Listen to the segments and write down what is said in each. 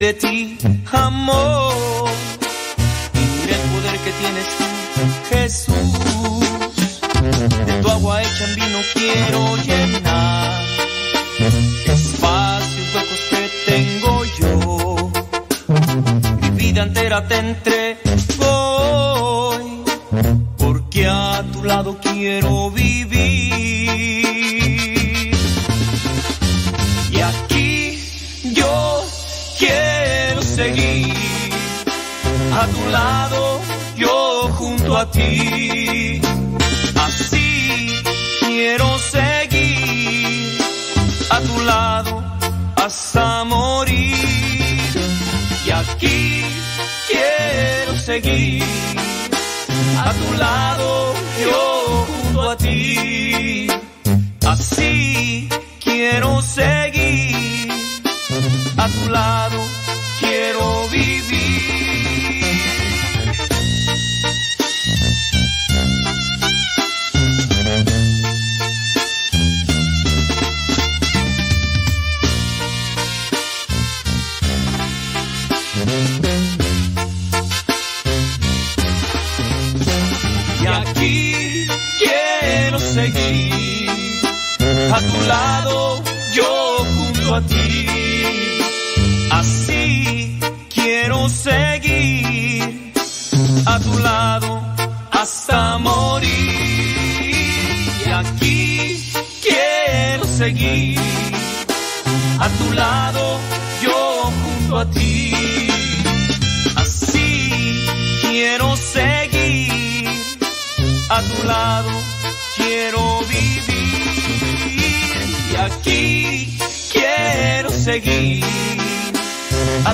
de ti, amor. Y el poder que tienes tú, Jesús. De tu agua hecha en vino quiero llenar. Espacios huecos que tengo yo. Mi vida entera te entrego. Porque a tu lado quiero vivir. Así quiero seguir a tu lado hasta morir. Y aquí quiero seguir a tu lado, yo junto a ti. Así quiero seguir a tu lado,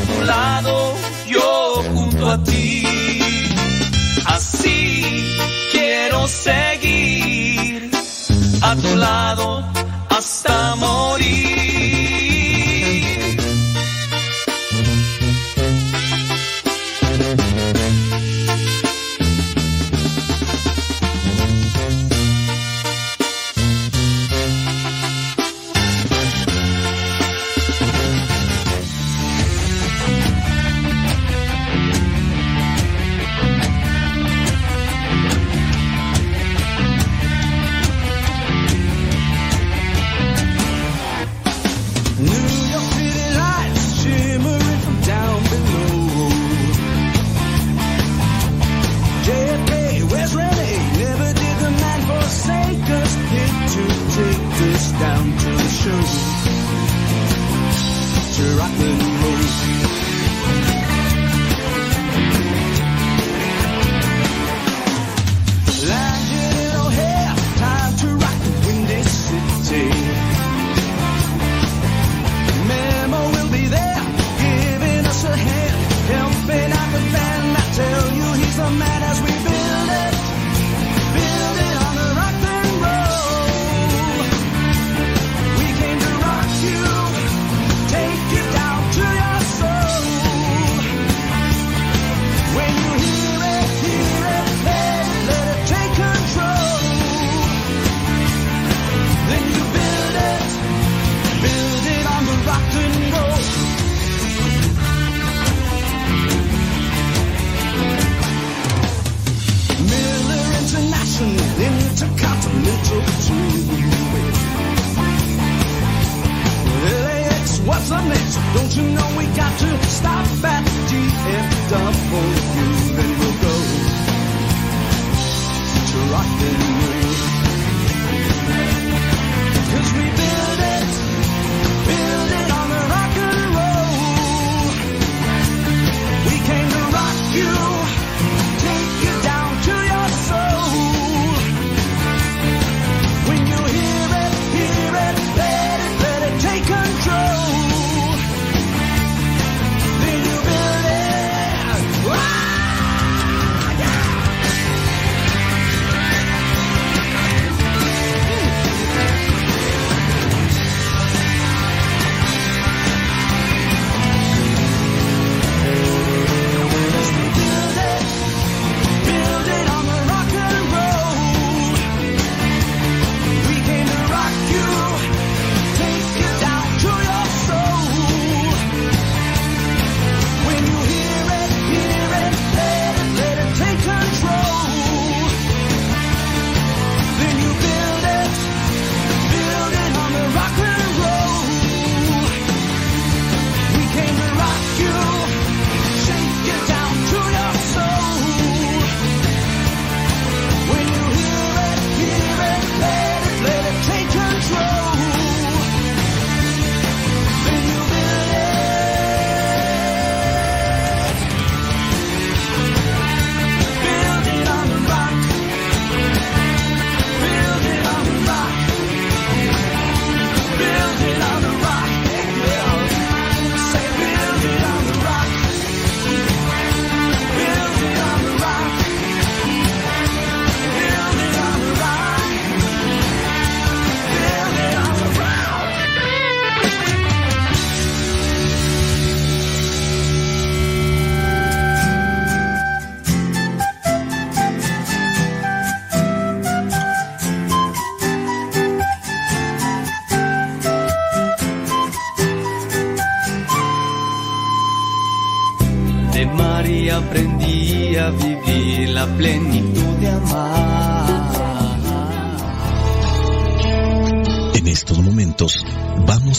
tu lado,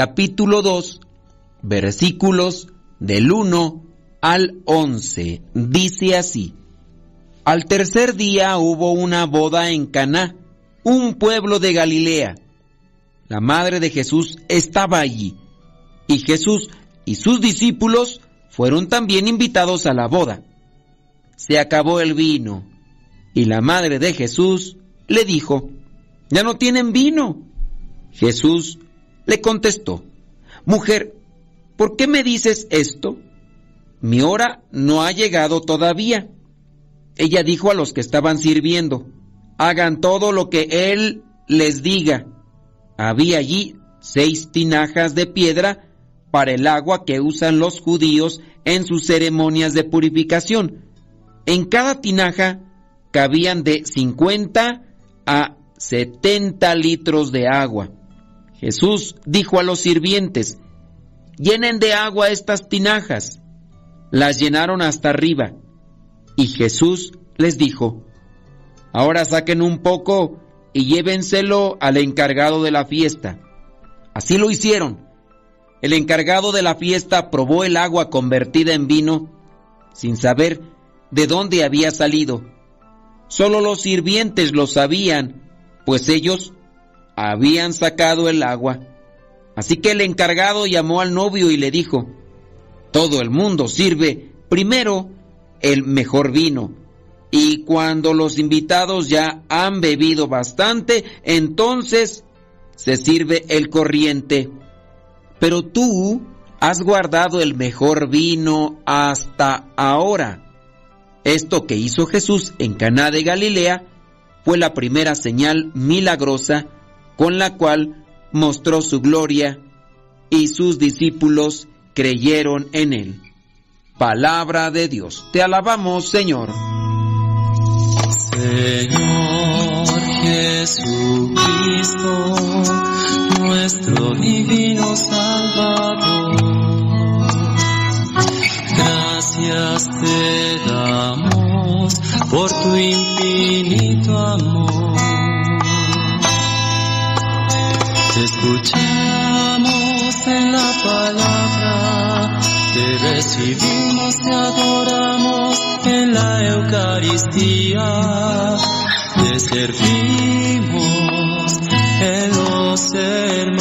capítulo 2, versículos del 1 al 11. Dice así: Al tercer día hubo una boda en Caná, un pueblo de Galilea. La madre de Jesús estaba allí, y Jesús y sus discípulos fueron también invitados a la boda. Se acabó el vino y la madre de Jesús le dijo, ya no tienen vino. Jesús le contestó, mujer, ¿por qué me dices esto? Mi hora no ha llegado todavía. Ella dijo a los que estaban sirviendo, hagan todo lo que él les diga. Había allí seis tinajas de piedra para el agua que usan los judíos en sus ceremonias de purificación. En cada tinaja cabían de 50 a 70 litros de agua. Jesús dijo a los sirvientes, llenen de agua estas tinajas. Las llenaron hasta arriba. Y Jesús les dijo, ahora saquen un poco y llévenselo al encargado de la fiesta. Así lo hicieron. El encargado de la fiesta probó el agua convertida en vino sin saber de dónde había salido Solo los sirvientes lo sabían, pues ellos habían sacado el agua. Así que el encargado llamó al novio y le dijo, todo el mundo sirve primero el mejor vino, y cuando los invitados ya han bebido bastante, entonces se sirve el corriente. Pero tú has guardado el mejor vino hasta ahora. Esto que hizo Jesús en Caná de Galilea fue la primera señal milagrosa con la cual mostró su gloria y sus discípulos creyeron en él. Palabra de Dios. Te alabamos, Señor. Señor Jesucristo, nuestro divino Salvador gracias te damos por tu infinito amor. Escuchamos en la palabra, te recibimos, te adoramos en la Eucaristía, te servimos en los hermanos.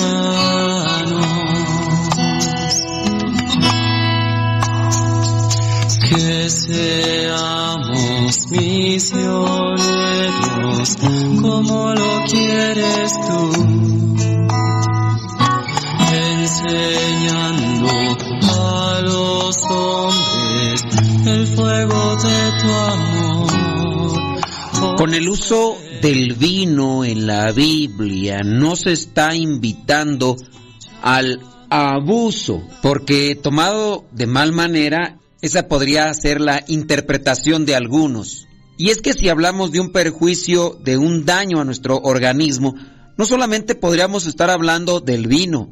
que seamos misioneros como lo quieres tú, el fuego de tu amor. Con el uso del vino en la Biblia no se está invitando al abuso, porque tomado de mal manera esa podría ser la interpretación de algunos. Y es que si hablamos de un perjuicio, de un daño a nuestro organismo, no solamente podríamos estar hablando del vino,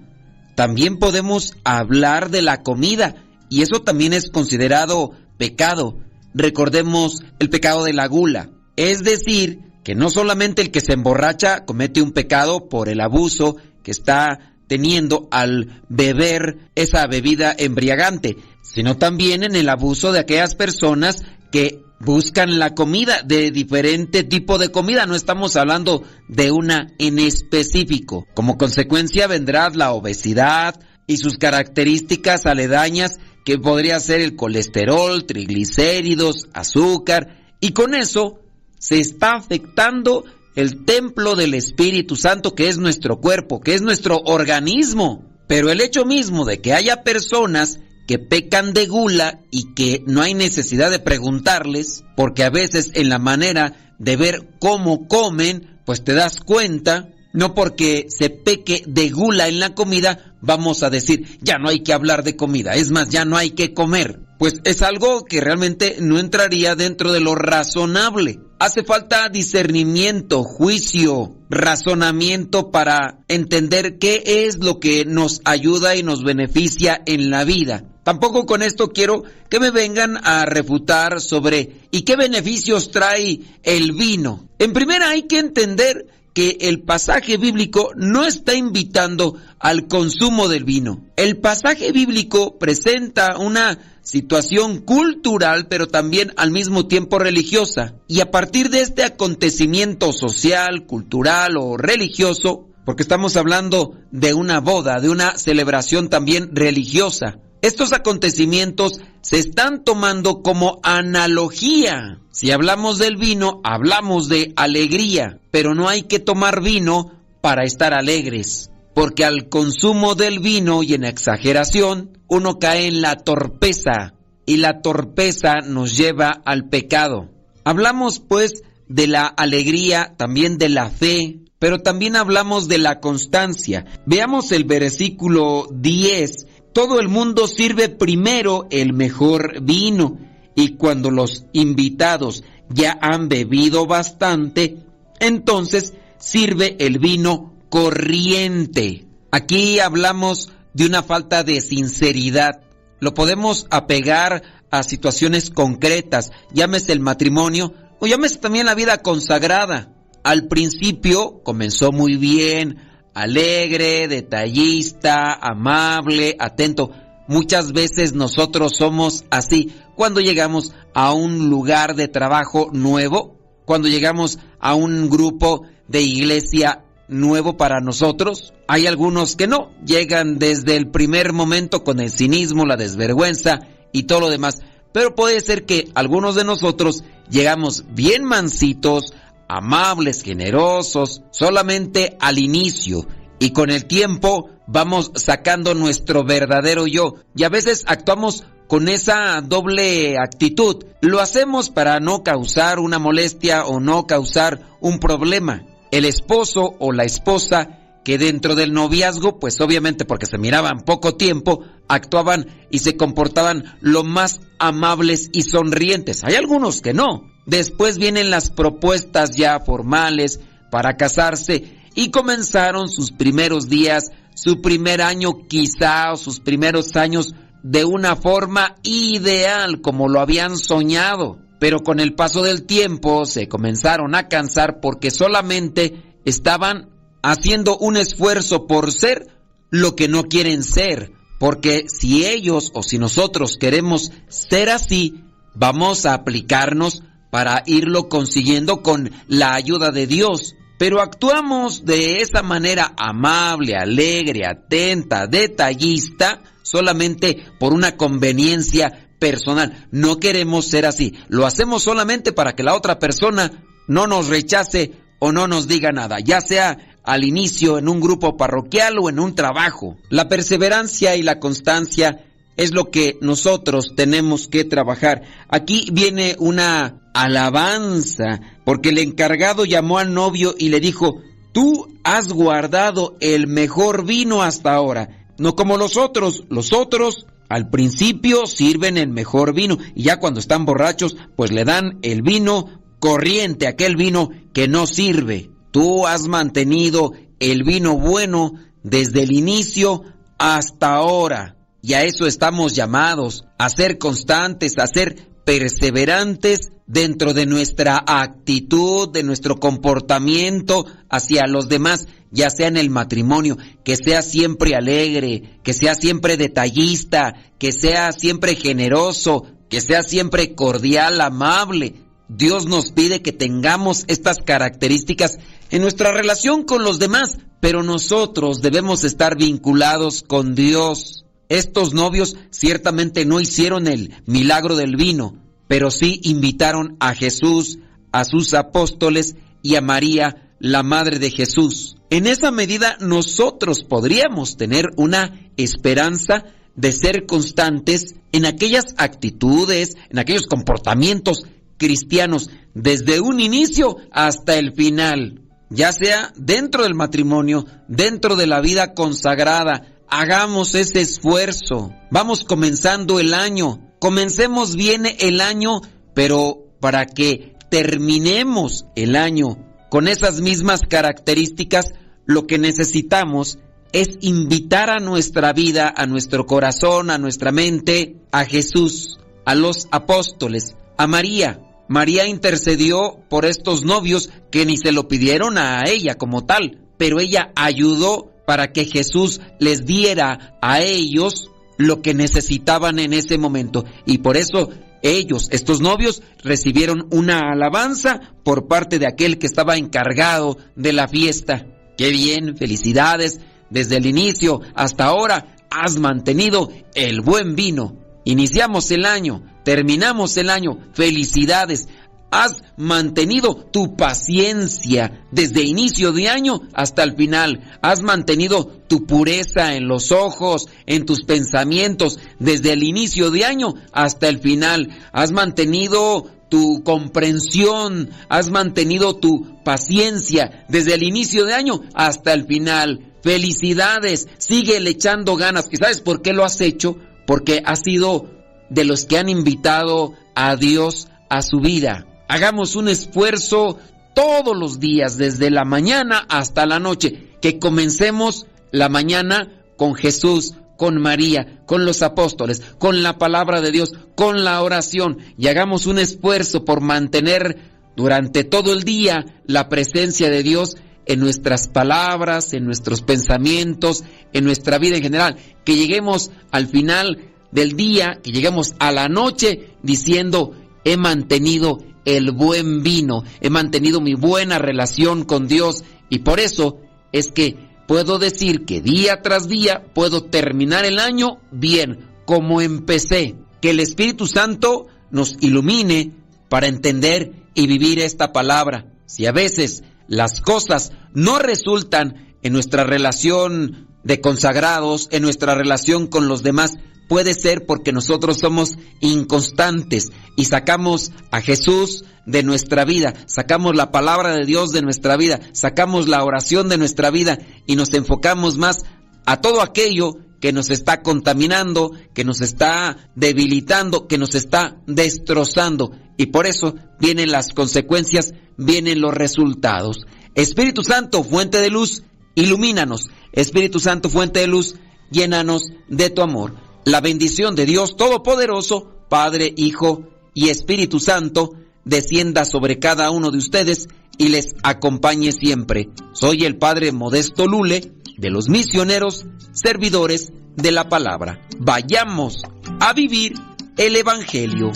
también podemos hablar de la comida, y eso también es considerado pecado. Recordemos el pecado de la gula, es decir, que no solamente el que se emborracha comete un pecado por el abuso que está teniendo al beber esa bebida embriagante, sino también en el abuso de aquellas personas que buscan la comida de diferente tipo de comida, no estamos hablando de una en específico. Como consecuencia vendrá la obesidad y sus características aledañas que podría ser el colesterol, triglicéridos, azúcar, y con eso se está afectando el templo del Espíritu Santo que es nuestro cuerpo, que es nuestro organismo. Pero el hecho mismo de que haya personas que pecan de gula y que no hay necesidad de preguntarles, porque a veces en la manera de ver cómo comen, pues te das cuenta, no porque se peque de gula en la comida, vamos a decir, ya no hay que hablar de comida, es más, ya no hay que comer. Pues es algo que realmente no entraría dentro de lo razonable. Hace falta discernimiento, juicio, razonamiento para entender qué es lo que nos ayuda y nos beneficia en la vida. Tampoco con esto quiero que me vengan a refutar sobre y qué beneficios trae el vino. En primera hay que entender que el pasaje bíblico no está invitando al consumo del vino. El pasaje bíblico presenta una situación cultural, pero también al mismo tiempo religiosa. Y a partir de este acontecimiento social, cultural o religioso, porque estamos hablando de una boda, de una celebración también religiosa, estos acontecimientos se están tomando como analogía. Si hablamos del vino, hablamos de alegría, pero no hay que tomar vino para estar alegres, porque al consumo del vino y en exageración, uno cae en la torpeza y la torpeza nos lleva al pecado. Hablamos pues de la alegría, también de la fe, pero también hablamos de la constancia. Veamos el versículo 10 todo el mundo sirve primero el mejor vino y cuando los invitados ya han bebido bastante, entonces sirve el vino corriente. Aquí hablamos de una falta de sinceridad. Lo podemos apegar a situaciones concretas, llámese el matrimonio o llámese también la vida consagrada. Al principio comenzó muy bien, alegre, detallista, amable, atento. Muchas veces nosotros somos así cuando llegamos a un lugar de trabajo nuevo, cuando llegamos a un grupo de iglesia nuevo para nosotros. Hay algunos que no, llegan desde el primer momento con el cinismo, la desvergüenza y todo lo demás. Pero puede ser que algunos de nosotros llegamos bien mansitos, amables, generosos, solamente al inicio. Y con el tiempo vamos sacando nuestro verdadero yo. Y a veces actuamos con esa doble actitud. Lo hacemos para no causar una molestia o no causar un problema. El esposo o la esposa que dentro del noviazgo, pues obviamente porque se miraban poco tiempo, actuaban y se comportaban lo más amables y sonrientes. Hay algunos que no. Después vienen las propuestas ya formales para casarse y comenzaron sus primeros días, su primer año quizá o sus primeros años de una forma ideal como lo habían soñado. Pero con el paso del tiempo se comenzaron a cansar porque solamente estaban haciendo un esfuerzo por ser lo que no quieren ser. Porque si ellos o si nosotros queremos ser así, vamos a aplicarnos para irlo consiguiendo con la ayuda de Dios. Pero actuamos de esa manera amable, alegre, atenta, detallista, solamente por una conveniencia personal. No queremos ser así. Lo hacemos solamente para que la otra persona no nos rechace o no nos diga nada, ya sea al inicio en un grupo parroquial o en un trabajo. La perseverancia y la constancia es lo que nosotros tenemos que trabajar. Aquí viene una alabanza, porque el encargado llamó al novio y le dijo, tú has guardado el mejor vino hasta ahora, no como los otros, los otros al principio sirven el mejor vino y ya cuando están borrachos pues le dan el vino corriente, aquel vino que no sirve. Tú has mantenido el vino bueno desde el inicio hasta ahora. Y a eso estamos llamados, a ser constantes, a ser perseverantes dentro de nuestra actitud, de nuestro comportamiento hacia los demás, ya sea en el matrimonio, que sea siempre alegre, que sea siempre detallista, que sea siempre generoso, que sea siempre cordial, amable. Dios nos pide que tengamos estas características en nuestra relación con los demás, pero nosotros debemos estar vinculados con Dios. Estos novios ciertamente no hicieron el milagro del vino, pero sí invitaron a Jesús, a sus apóstoles y a María, la Madre de Jesús. En esa medida nosotros podríamos tener una esperanza de ser constantes en aquellas actitudes, en aquellos comportamientos cristianos, desde un inicio hasta el final, ya sea dentro del matrimonio, dentro de la vida consagrada. Hagamos ese esfuerzo. Vamos comenzando el año. Comencemos bien el año, pero para que terminemos el año con esas mismas características, lo que necesitamos es invitar a nuestra vida, a nuestro corazón, a nuestra mente, a Jesús, a los apóstoles, a María. María intercedió por estos novios que ni se lo pidieron a ella como tal, pero ella ayudó para que Jesús les diera a ellos lo que necesitaban en ese momento. Y por eso ellos, estos novios, recibieron una alabanza por parte de aquel que estaba encargado de la fiesta. Qué bien, felicidades. Desde el inicio hasta ahora has mantenido el buen vino. Iniciamos el año, terminamos el año. Felicidades. Has mantenido tu paciencia desde inicio de año hasta el final. Has mantenido tu pureza en los ojos, en tus pensamientos, desde el inicio de año hasta el final. Has mantenido tu comprensión, has mantenido tu paciencia desde el inicio de año hasta el final. Felicidades, sigue echando ganas. ¿Y sabes por qué lo has hecho? Porque has sido de los que han invitado a Dios a su vida. Hagamos un esfuerzo todos los días, desde la mañana hasta la noche, que comencemos la mañana con Jesús, con María, con los apóstoles, con la palabra de Dios, con la oración, y hagamos un esfuerzo por mantener durante todo el día la presencia de Dios en nuestras palabras, en nuestros pensamientos, en nuestra vida en general, que lleguemos al final del día, que lleguemos a la noche diciendo, he mantenido el buen vino, he mantenido mi buena relación con Dios y por eso es que puedo decir que día tras día puedo terminar el año bien, como empecé. Que el Espíritu Santo nos ilumine para entender y vivir esta palabra. Si a veces las cosas no resultan en nuestra relación de consagrados, en nuestra relación con los demás, puede ser porque nosotros somos inconstantes y sacamos a Jesús de nuestra vida, sacamos la palabra de Dios de nuestra vida, sacamos la oración de nuestra vida y nos enfocamos más a todo aquello que nos está contaminando, que nos está debilitando, que nos está destrozando. Y por eso vienen las consecuencias, vienen los resultados. Espíritu Santo, fuente de luz, ilumínanos. Espíritu Santo, fuente de luz, llénanos de tu amor la bendición de Dios Todopoderoso, Padre, Hijo y Espíritu Santo, descienda sobre cada uno de ustedes y les acompañe siempre. Soy el Padre Modesto Lule, de los misioneros, servidores de la palabra. Vayamos a vivir el Evangelio.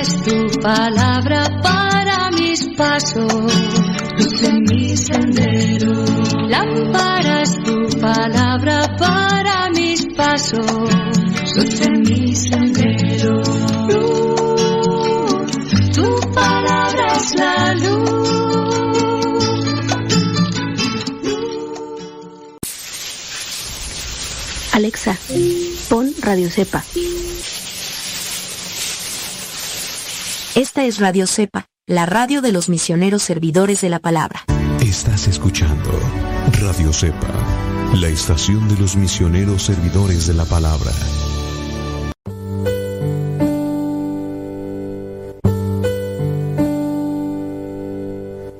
Es tu palabra para mis pasos, luz en mi sendero. Lámpara es tu palabra para mis pasos, luz en mi sendero. Luz, tu palabra es la luz. Alexa, pon Radio Cepa. Esta es Radio Cepa, la radio de los misioneros servidores de la palabra. Estás escuchando Radio Cepa, la estación de los misioneros servidores de la palabra.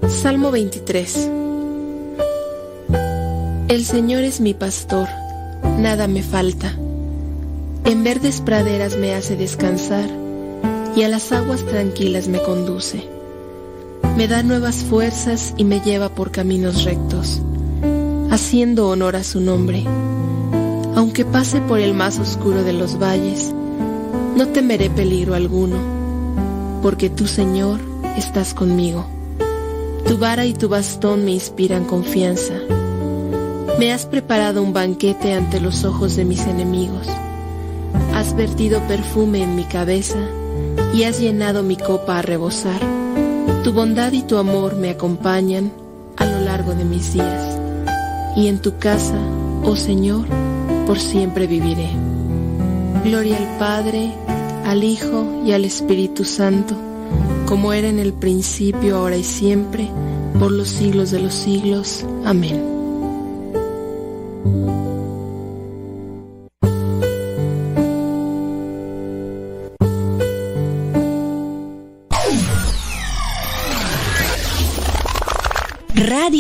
Salmo 23 El Señor es mi pastor, nada me falta. En verdes praderas me hace descansar y a las aguas tranquilas me conduce. Me da nuevas fuerzas y me lleva por caminos rectos, haciendo honor a su nombre. Aunque pase por el más oscuro de los valles, no temeré peligro alguno, porque tú, Señor, estás conmigo. Tu vara y tu bastón me inspiran confianza. Me has preparado un banquete ante los ojos de mis enemigos. Has vertido perfume en mi cabeza y has llenado mi copa a rebosar. Tu bondad y tu amor me acompañan a lo largo de mis días, y en tu casa Oh Señor, por siempre viviré. Gloria al Padre, al Hijo y al Espíritu Santo, como era en el principio, ahora y siempre, por los siglos de los siglos. Amén.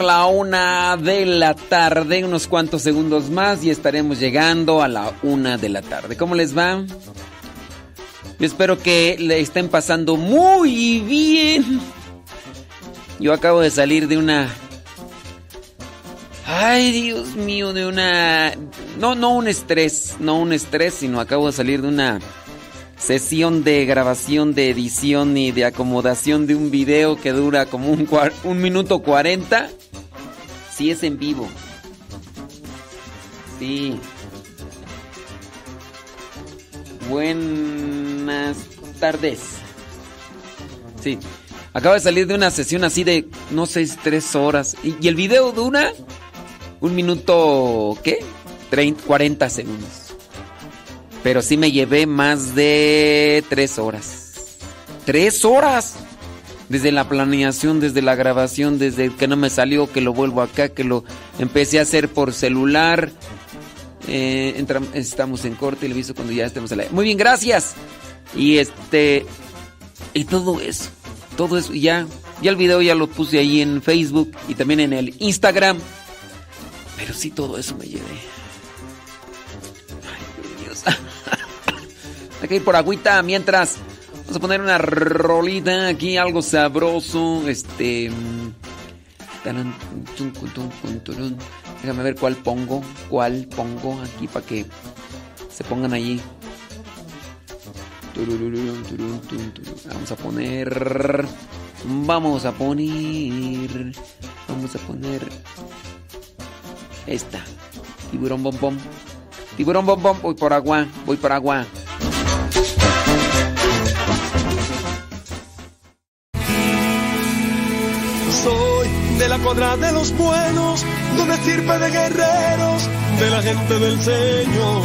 la una de la tarde, unos cuantos segundos más y estaremos llegando a la una de la tarde. ¿Cómo les va? Yo espero que le estén pasando muy bien. Yo acabo de salir de una... Ay, Dios mío, de una... No, no un estrés, no un estrés, sino acabo de salir de una sesión de grabación, de edición y de acomodación de un video que dura como un, un minuto cuarenta. Sí, es en vivo. Sí. Buenas tardes. Sí. Acabo de salir de una sesión así de, no sé, tres horas. Y, y el video dura un minuto, ¿qué? 30, 40 segundos. Pero sí me llevé más de tres horas. ¡Tres horas! Desde la planeación, desde la grabación, desde que no me salió, que lo vuelvo acá, que lo empecé a hacer por celular. Eh, estamos en corte y le aviso cuando ya estemos al aire. Muy bien, gracias. Y este. Y todo eso. Todo eso. Ya. Ya el video ya lo puse ahí en Facebook y también en el Instagram. Pero sí, todo eso me llevé. Ay, Dios. Hay que ir por agüita mientras. Vamos a poner una rolita aquí, algo sabroso. Este. Déjame ver cuál pongo. Cuál pongo aquí para que se pongan allí. Vamos a poner. Vamos a poner. Vamos a poner. Esta. Tiburón bom Tiburón bom Voy por agua. Voy por agua. Soy de la cuadra de los buenos, de una estirpe de guerreros, de la gente del Señor.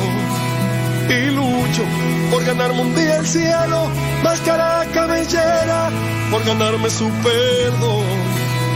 Y lucho por ganarme un día el cielo, máscara cabellera, por ganarme su perdón.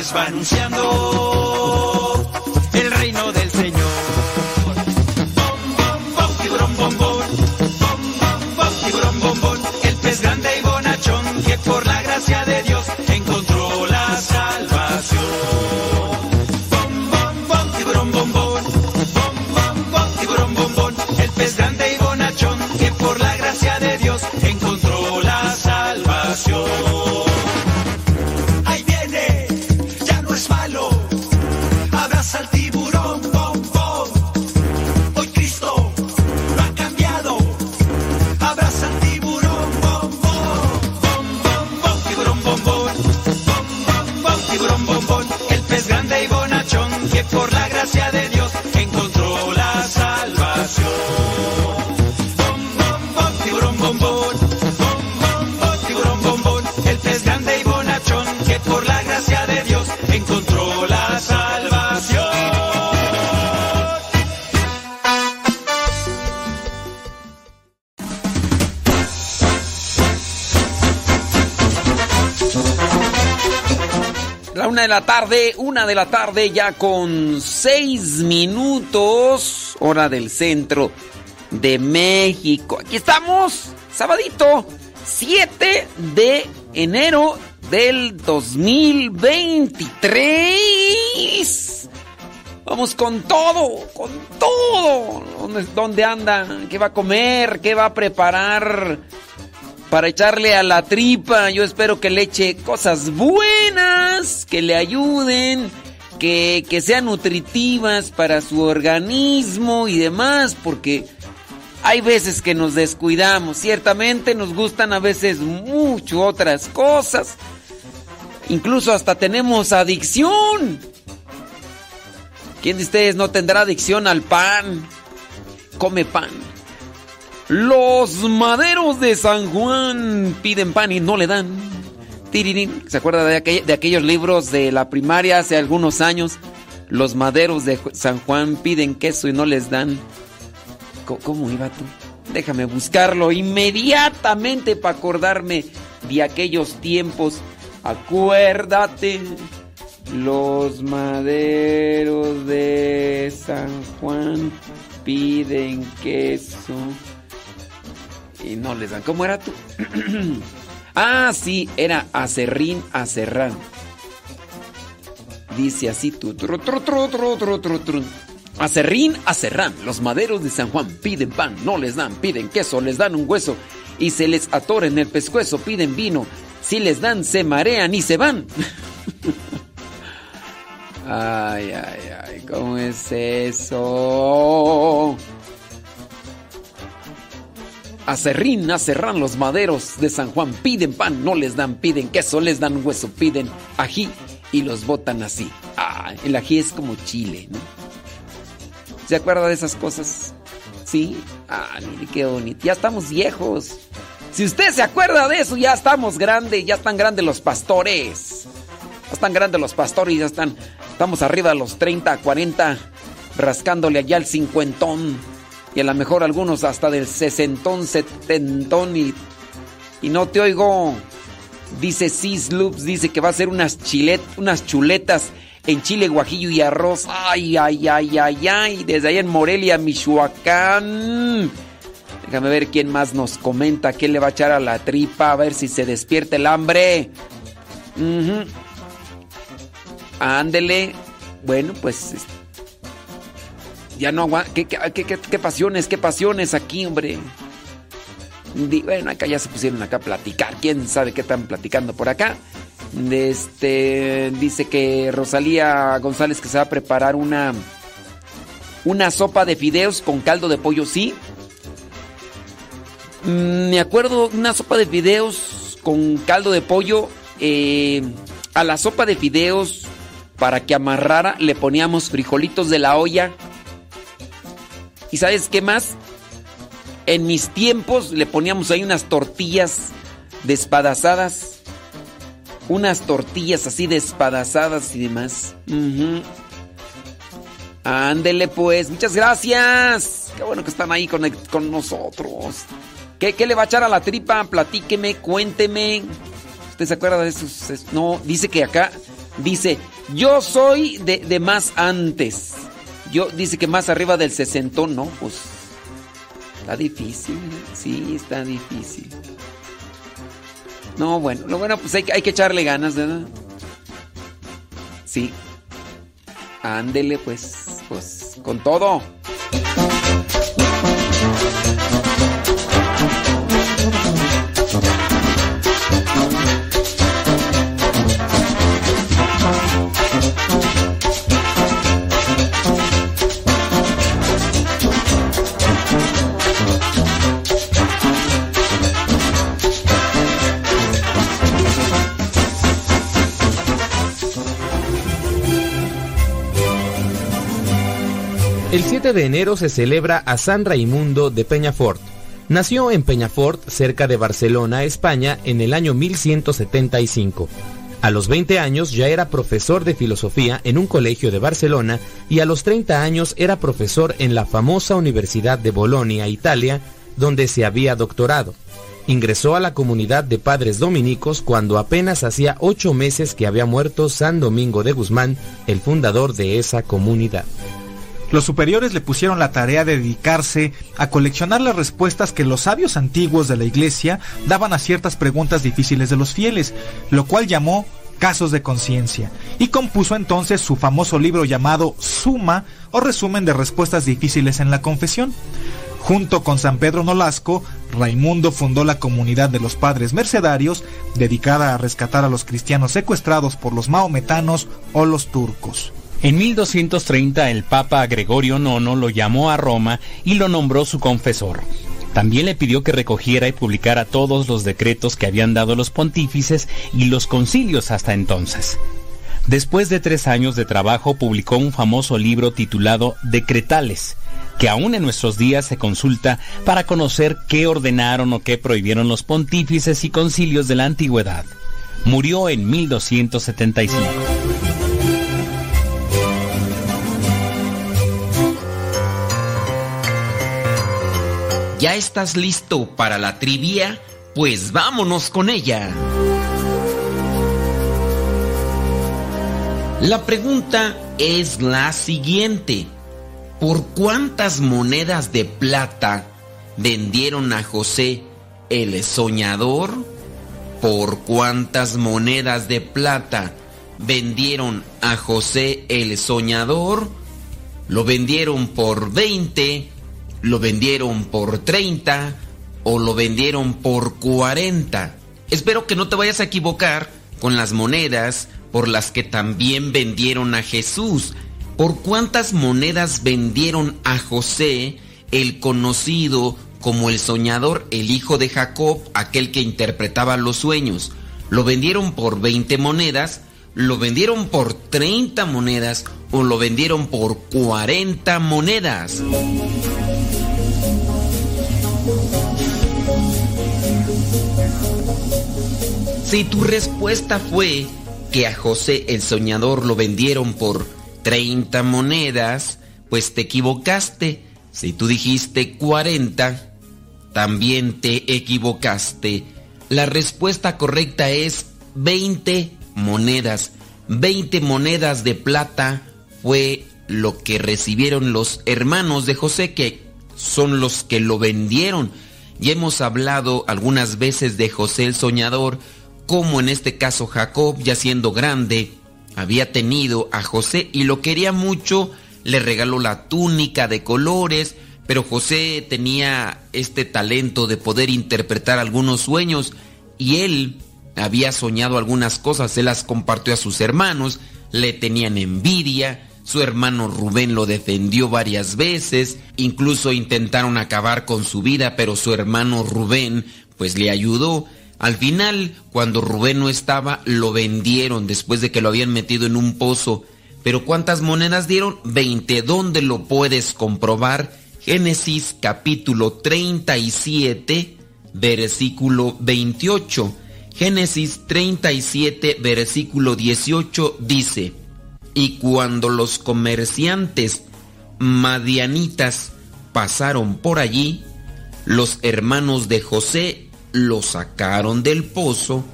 Partes va anunciando tarde, una de la tarde ya con seis minutos, hora del centro de México. Aquí estamos, sabadito, 7 de enero del 2023. Vamos con todo, con todo. ¿Dónde, ¿Dónde, anda? ¿Qué va a comer? ¿Qué va a preparar? Para echarle a la tripa. Yo espero que le eche cosas buenas, que le ayuden, que, que sean nutritivas para su organismo y demás, porque hay veces que nos descuidamos. Ciertamente nos gustan a veces mucho otras cosas. Incluso hasta tenemos adicción. ¿Quién de ustedes no tendrá adicción al pan? Come pan. Los maderos de San Juan piden pan y no le dan. Tirirín. ¿Se acuerda de, aqu de aquellos libros de la primaria hace algunos años? Los maderos de San Juan piden queso y no les dan. ¿Cómo iba tú? Déjame buscarlo inmediatamente para acordarme de aquellos tiempos. Acuérdate, los maderos de San Juan piden queso y no les dan. ¿Cómo era tú? ah, sí, era acerrín, acerrán. Dice así tú. Tru, tru, tru. Acerrín, acerrán, los maderos de San Juan piden pan, no les dan, piden queso, les dan un hueso y se les atora en el pescuezo, piden vino, si les dan se marean y se van. ay, ay, ay, ¿cómo es eso? Acerrín, acerrán, los maderos de San Juan piden pan, no les dan, piden queso, les dan hueso, piden ají y los botan así. Ah, el ají es como chile, ¿no? ¿Se acuerda de esas cosas? Sí. Ah, mire qué bonito. Ya estamos viejos. Si usted se acuerda de eso, ya estamos grandes, ya están grandes los pastores. Ya están grandes los pastores, ya están. Estamos arriba de los 30, 40, rascándole allá el cincuentón. Y a lo mejor algunos hasta del sesentón, setentón. Y, y no te oigo. Dice Cis Loops, dice que va a hacer unas, chilet, unas chuletas en chile, guajillo y arroz. Ay, ay, ay, ay, ay. Desde ahí en Morelia, Michoacán. Déjame ver quién más nos comenta qué le va a echar a la tripa, a ver si se despierta el hambre. Ándele. Bueno, pues. Ya no aguanta. ¿Qué, qué, qué, pasiones, qué pasiones aquí, hombre. Bueno, acá ya se pusieron acá a platicar. ¿Quién sabe qué están platicando por acá? Este dice que Rosalía González que se va a preparar una una sopa de fideos con caldo de pollo, sí. Mm, me acuerdo una sopa de fideos con caldo de pollo. Eh, a la sopa de fideos para que amarrara le poníamos frijolitos de la olla. ¿Y sabes qué más? En mis tiempos le poníamos ahí unas tortillas despadazadas unas tortillas así despadazadas y demás. Ándele pues, muchas gracias. Qué bueno que están ahí con, con nosotros. ¿Qué, ¿Qué, le va a echar a la tripa? Platíqueme, cuénteme. ¿Usted se acuerda de esos? No, dice que acá, dice, yo soy de, de más antes. Yo, dice que más arriba del sesentón, ¿no? Pues está difícil, sí, está difícil. No, bueno, lo bueno, pues hay, hay, que echarle ganas, ¿verdad? Sí. Ándele, pues, pues, con todo. 7 de enero se celebra a San Raimundo de Peñafort. Nació en Peñafort, cerca de Barcelona, España, en el año 1175. A los 20 años ya era profesor de filosofía en un colegio de Barcelona y a los 30 años era profesor en la famosa Universidad de Bolonia, Italia, donde se había doctorado. ingresó a la comunidad de padres dominicos cuando apenas hacía ocho meses que había muerto San Domingo de Guzmán, el fundador de esa comunidad. Los superiores le pusieron la tarea de dedicarse a coleccionar las respuestas que los sabios antiguos de la iglesia daban a ciertas preguntas difíciles de los fieles, lo cual llamó casos de conciencia, y compuso entonces su famoso libro llamado Suma o resumen de respuestas difíciles en la confesión. Junto con San Pedro Nolasco, Raimundo fundó la comunidad de los padres mercedarios, dedicada a rescatar a los cristianos secuestrados por los maometanos o los turcos. En 1230 el Papa Gregorio IX lo llamó a Roma y lo nombró su confesor. También le pidió que recogiera y publicara todos los decretos que habían dado los pontífices y los concilios hasta entonces. Después de tres años de trabajo publicó un famoso libro titulado Decretales, que aún en nuestros días se consulta para conocer qué ordenaron o qué prohibieron los pontífices y concilios de la antigüedad. Murió en 1275. ¿Ya estás listo para la trivia? Pues vámonos con ella. La pregunta es la siguiente. ¿Por cuántas monedas de plata vendieron a José el soñador? ¿Por cuántas monedas de plata vendieron a José el soñador? ¿Lo vendieron por 20? Lo vendieron por 30 o lo vendieron por 40. Espero que no te vayas a equivocar con las monedas por las que también vendieron a Jesús. ¿Por cuántas monedas vendieron a José, el conocido como el soñador, el hijo de Jacob, aquel que interpretaba los sueños? ¿Lo vendieron por 20 monedas? ¿Lo vendieron por 30 monedas? ¿O lo vendieron por 40 monedas? Si tu respuesta fue que a José el soñador lo vendieron por 30 monedas, pues te equivocaste. Si tú dijiste 40, también te equivocaste. La respuesta correcta es 20 monedas. 20 monedas de plata fue lo que recibieron los hermanos de José, que son los que lo vendieron. Y hemos hablado algunas veces de José el soñador, como en este caso Jacob, ya siendo grande, había tenido a José y lo quería mucho, le regaló la túnica de colores, pero José tenía este talento de poder interpretar algunos sueños y él había soñado algunas cosas, se las compartió a sus hermanos, le tenían envidia, su hermano Rubén lo defendió varias veces, incluso intentaron acabar con su vida, pero su hermano Rubén pues le ayudó al final, cuando Rubén no estaba, lo vendieron después de que lo habían metido en un pozo. Pero ¿cuántas monedas dieron? 20. ¿Dónde lo puedes comprobar? Génesis capítulo 37, versículo 28. Génesis 37, versículo 18 dice, Y cuando los comerciantes madianitas pasaron por allí, los hermanos de José lo sacaron del pozo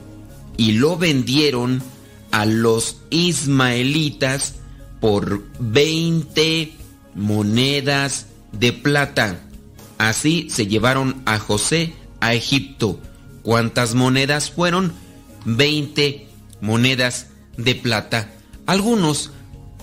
y lo vendieron a los ismaelitas por 20 monedas de plata. Así se llevaron a José a Egipto. ¿Cuántas monedas fueron? 20 monedas de plata. Algunos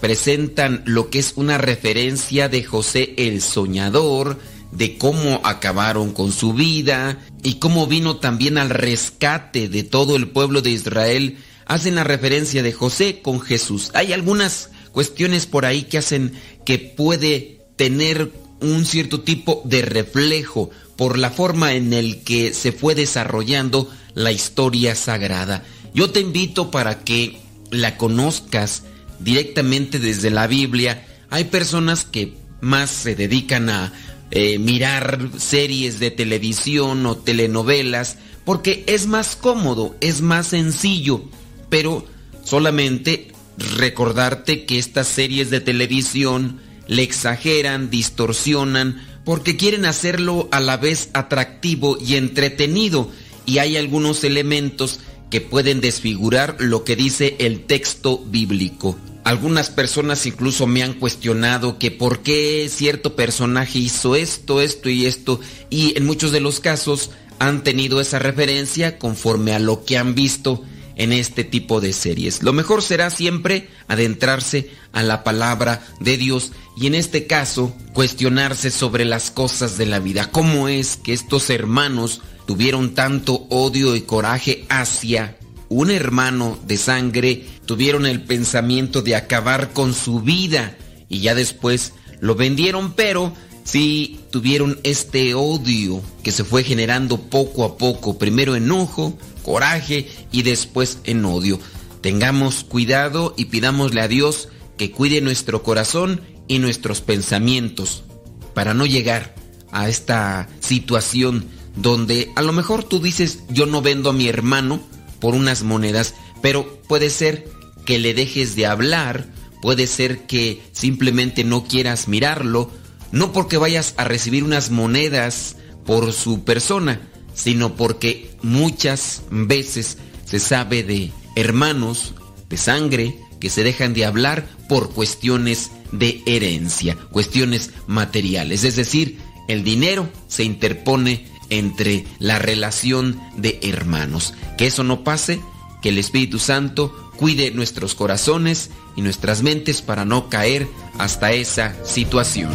presentan lo que es una referencia de José el soñador, de cómo acabaron con su vida y cómo vino también al rescate de todo el pueblo de Israel, hacen la referencia de José con Jesús. Hay algunas cuestiones por ahí que hacen que puede tener un cierto tipo de reflejo por la forma en el que se fue desarrollando la historia sagrada. Yo te invito para que la conozcas directamente desde la Biblia. Hay personas que más se dedican a eh, mirar series de televisión o telenovelas, porque es más cómodo, es más sencillo, pero solamente recordarte que estas series de televisión le exageran, distorsionan, porque quieren hacerlo a la vez atractivo y entretenido. y hay algunos elementos que pueden desfigurar lo que dice el texto bíblico. Algunas personas incluso me han cuestionado que por qué cierto personaje hizo esto, esto y esto, y en muchos de los casos han tenido esa referencia conforme a lo que han visto en este tipo de series. Lo mejor será siempre adentrarse a la palabra de Dios y en este caso cuestionarse sobre las cosas de la vida. ¿Cómo es que estos hermanos tuvieron tanto odio y coraje hacia un hermano de sangre? Tuvieron el pensamiento de acabar con su vida y ya después lo vendieron, pero sí tuvieron este odio que se fue generando poco a poco, primero enojo, coraje y después en odio. Tengamos cuidado y pidámosle a Dios que cuide nuestro corazón y nuestros pensamientos para no llegar a esta situación donde a lo mejor tú dices yo no vendo a mi hermano por unas monedas, pero puede ser que le dejes de hablar, puede ser que simplemente no quieras mirarlo, no porque vayas a recibir unas monedas por su persona, sino porque muchas veces se sabe de hermanos de sangre que se dejan de hablar por cuestiones de herencia, cuestiones materiales. Es decir, el dinero se interpone entre la relación de hermanos. Que eso no pase, que el Espíritu Santo cuide nuestros corazones y nuestras mentes para no caer hasta esa situación.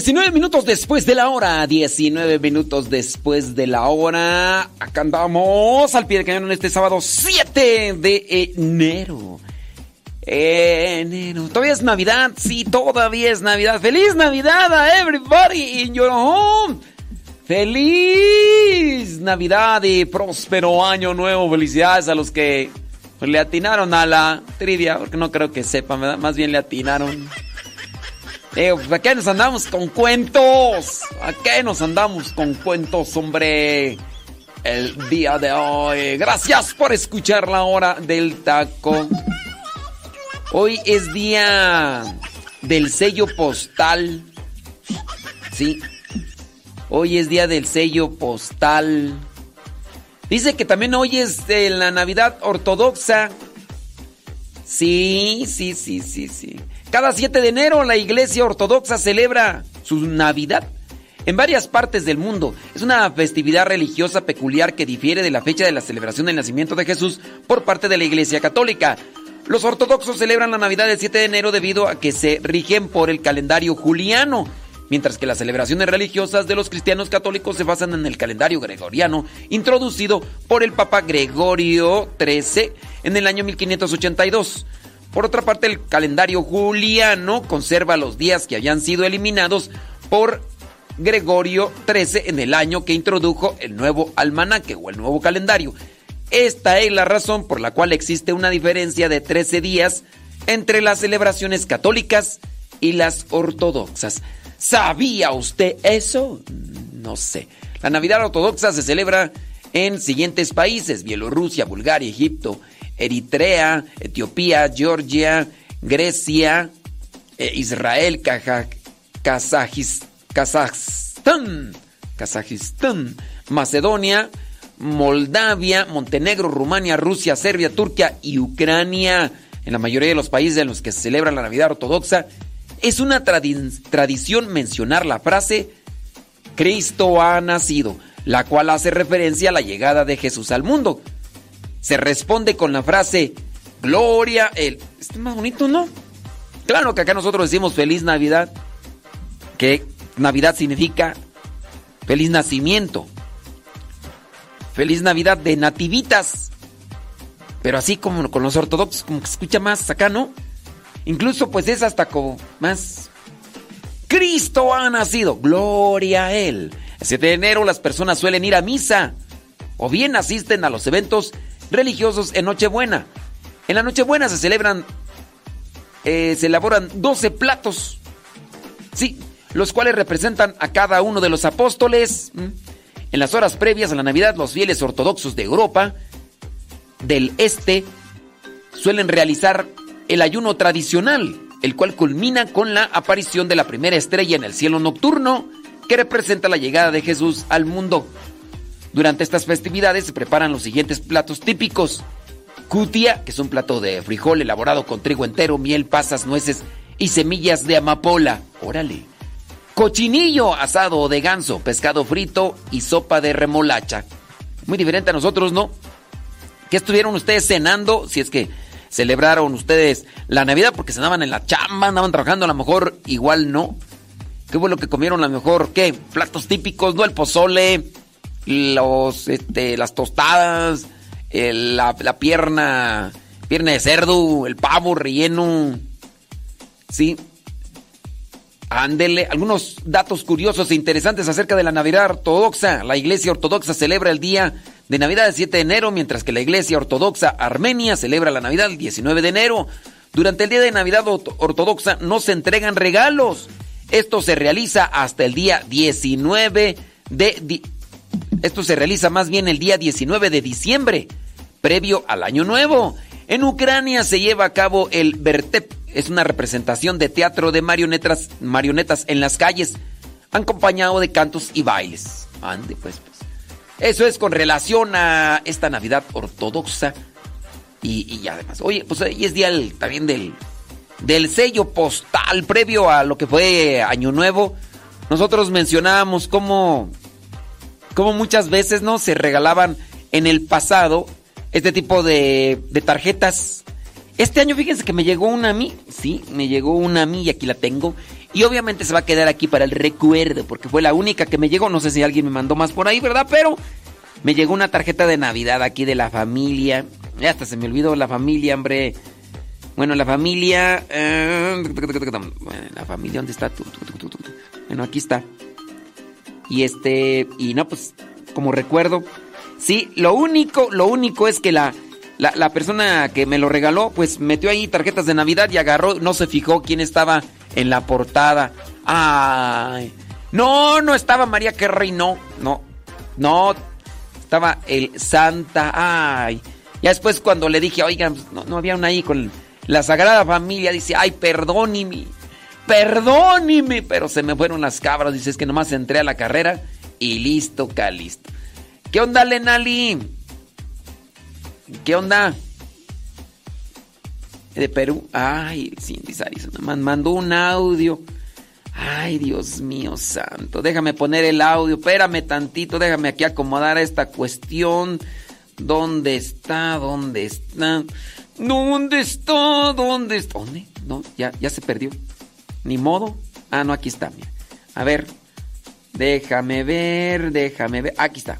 19 minutos después de la hora. 19 minutos después de la hora. Acá andamos al pie del cañón en este sábado 7 de enero. Enero. Todavía es Navidad. Sí, todavía es Navidad. ¡Feliz Navidad a everybody in your home! ¡Feliz Navidad y próspero año nuevo! Felicidades a los que le atinaron a la trivia, porque no creo que sepan, ¿verdad? Más bien le atinaron. Eh, ¿A qué nos andamos con cuentos? ¿A qué nos andamos con cuentos, hombre? El día de hoy. Gracias por escuchar la hora del taco. Hoy es día del sello postal. Sí. Hoy es día del sello postal. Dice que también hoy es de la Navidad ortodoxa. Sí, sí, sí, sí, sí. Cada 7 de enero la Iglesia Ortodoxa celebra su Navidad en varias partes del mundo. Es una festividad religiosa peculiar que difiere de la fecha de la celebración del nacimiento de Jesús por parte de la Iglesia Católica. Los ortodoxos celebran la Navidad del 7 de enero debido a que se rigen por el calendario juliano, mientras que las celebraciones religiosas de los cristianos católicos se basan en el calendario gregoriano, introducido por el Papa Gregorio XIII en el año 1582. Por otra parte, el calendario juliano conserva los días que habían sido eliminados por Gregorio XIII en el año que introdujo el nuevo almanaque o el nuevo calendario. Esta es la razón por la cual existe una diferencia de 13 días entre las celebraciones católicas y las ortodoxas. ¿Sabía usted eso? No sé. La Navidad ortodoxa se celebra en siguientes países: Bielorrusia, Bulgaria, Egipto, Eritrea, Etiopía, Georgia, Grecia, eh, Israel, Kazajistán, Macedonia, Moldavia, Montenegro, Rumania, Rusia, Serbia, Turquía y Ucrania. En la mayoría de los países en los que se celebra la Navidad ortodoxa, es una tradi- tradición mencionar la frase Cristo ha nacido, la cual hace referencia a la llegada de Jesús al mundo. Se responde con la frase Gloria el. Este es más bonito, ¿no? Claro que acá nosotros decimos feliz Navidad, que Navidad significa feliz nacimiento. Feliz Navidad de nativitas. Pero así como con los ortodoxos, como que se escucha más acá, ¿no? Incluso pues es hasta como más... Cristo ha nacido, gloria a Él. El 7 de enero las personas suelen ir a misa o bien asisten a los eventos religiosos en Nochebuena. En la Nochebuena se celebran, eh, se elaboran 12 platos, sí, los cuales representan a cada uno de los apóstoles. En las horas previas a la Navidad, los fieles ortodoxos de Europa del Este suelen realizar el ayuno tradicional, el cual culmina con la aparición de la primera estrella en el cielo nocturno, que representa la llegada de Jesús al mundo. Durante estas festividades se preparan los siguientes platos típicos. Cutia, que es un plato de frijol elaborado con trigo entero, miel, pasas, nueces y semillas de amapola. Órale. Cochinillo asado de ganso, pescado frito y sopa de remolacha. Muy diferente a nosotros, ¿no? ¿Qué estuvieron ustedes cenando? Si es que celebraron ustedes la Navidad porque cenaban en la chamba, andaban trabajando, a lo mejor igual no. ¿Qué fue lo que comieron a lo mejor? ¿Qué? Platos típicos, ¿no? El pozole, los, este, las tostadas, la, la pierna, pierna de cerdo, el pavo relleno. Sí. Ándele, algunos datos curiosos e interesantes acerca de la Navidad ortodoxa. La iglesia ortodoxa celebra el día de Navidad el 7 de enero, mientras que la iglesia ortodoxa armenia celebra la Navidad el 19 de enero. Durante el día de Navidad orto- ortodoxa no se entregan regalos. Esto se realiza hasta el día 19 de... Esto se realiza más bien el día 19 de diciembre, previo al Año Nuevo. En Ucrania se lleva a cabo el Vertep, es una representación de teatro de marionetas, marionetas en las calles, acompañado de cantos y bailes. Ande, pues, pues. Eso es con relación a esta Navidad ortodoxa. Y, y además, oye, pues hoy es día también del, del sello postal previo a lo que fue Año Nuevo. Nosotros mencionábamos cómo, cómo muchas veces no se regalaban en el pasado este tipo de, tarjetas. Este año, fíjense que me llegó una a mí. Sí, me llegó una a mí y aquí la tengo. Y obviamente se va a quedar aquí para el recuerdo, porque fue la única que me llegó. No sé si alguien me mandó más por ahí, ¿verdad? Pero me llegó una tarjeta de Navidad aquí de la familia. Ya hasta se me olvidó la familia, hombre. Bueno, la familia. eh, la familia, ¿dónde está? Bueno, aquí está. Y este. Y no, pues, como recuerdo. Sí, lo único, lo único es que la, la, persona que me lo regaló, pues metió ahí tarjetas de Navidad y agarró, no se fijó quién estaba en la portada. Ay. No, no estaba María Carey, no, no, no. Estaba el Santa, ay. Ya después cuando le dije, oigan, pues, no, no había una ahí con la Sagrada Familia, dice, ay, perdóneme, perdóneme, pero se me fueron las cabras, dice, es que nomás entré a la carrera y listo, listo. ¿Qué onda, Lenali? ¿Qué onda? De Perú. Ay, Cindy me mandó un audio. Ay, Dios mío santo. Déjame poner el audio. Espérame tantito. Déjame aquí acomodar esta cuestión. ¿Dónde está? ¿Dónde está? ¿Dónde está? ¿Dónde está? ¿Dónde? No, ya, ya se perdió. Ni modo. Ah, no, aquí está. Mira. A ver. Déjame ver, déjame ver. Aquí está.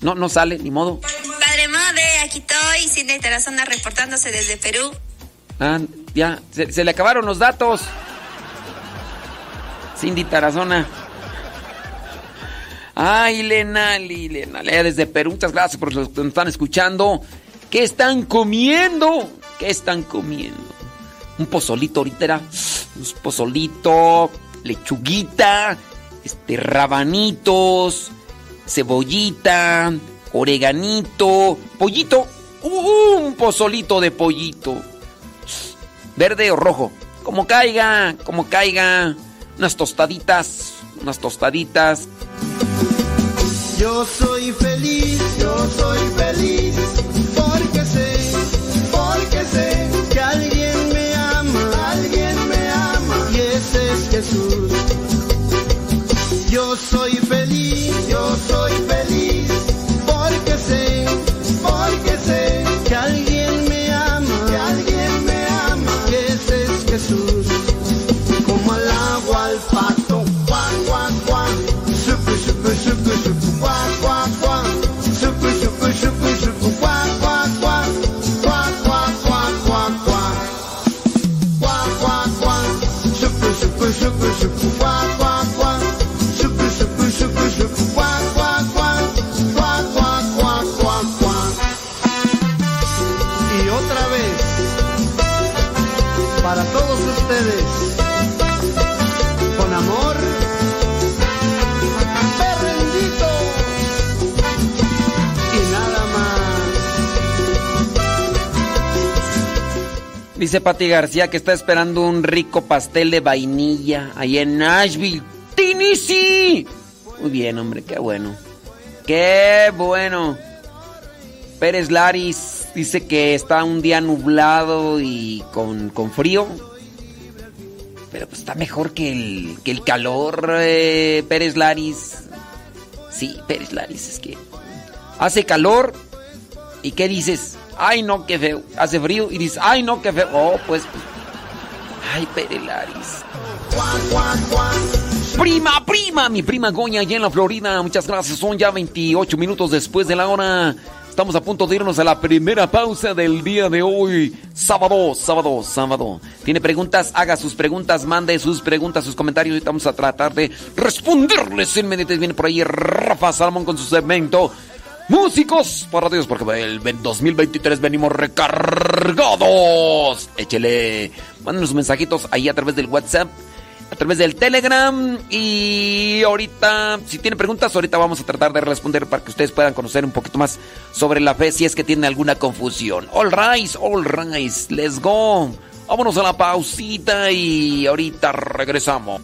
No, no sale, ni modo. Padre Mode, aquí estoy, Cindy Tarazona reportándose desde Perú. Ah, ya, se, se le acabaron los datos. Cindy Tarazona. Ay, Lenali, Lenali, desde Perú, muchas gracias por los que nos están escuchando. ¿Qué están comiendo? ¿Qué están comiendo? Un pozolito ahorita era. Un pozolito, lechuguita, este, rabanitos, cebollita, oreganito, pollito, un pozolito de pollito. Verde o rojo, como caiga, como caiga. Unas tostaditas, unas tostaditas. Yo soy feliz, yo soy feliz, Dice Pati García que está esperando un rico pastel de vainilla ahí en Nashville, Tennessee. Muy bien, hombre, qué bueno. Qué bueno. Pérez Laris dice que está un día nublado y con, con frío. Pero pues está mejor que el, que el calor, eh, Pérez Laris. Sí, Pérez Laris, es que hace calor y ¿qué dices? Ay, no, qué feo. Hace frío y dices, ay, no, qué feo. Oh, pues, pues. ay, Pérez Laris. Prima, prima, mi prima Goña allá en la Florida. Muchas gracias. Son ya 28 minutos después de la hora. Estamos a punto de irnos a la primera pausa del día de hoy. Sábado, sábado, sábado. ¿Tiene preguntas? Haga sus preguntas, mande sus preguntas, sus comentarios. Ahorita vamos a tratar de responderles inmediatamente. Viene por ahí Rafa Salmón con su segmento. Músicos para Dios, porque el 2023 venimos recargados. Échele. Mándenos mensajitos ahí a través del WhatsApp a través del Telegram. Y ahorita, si tiene preguntas, ahorita vamos a tratar de responder para que ustedes puedan conocer un poquito más sobre la fe si es que tienen alguna confusión. All right, all right, let's go. Vámonos a la pausita y ahorita regresamos.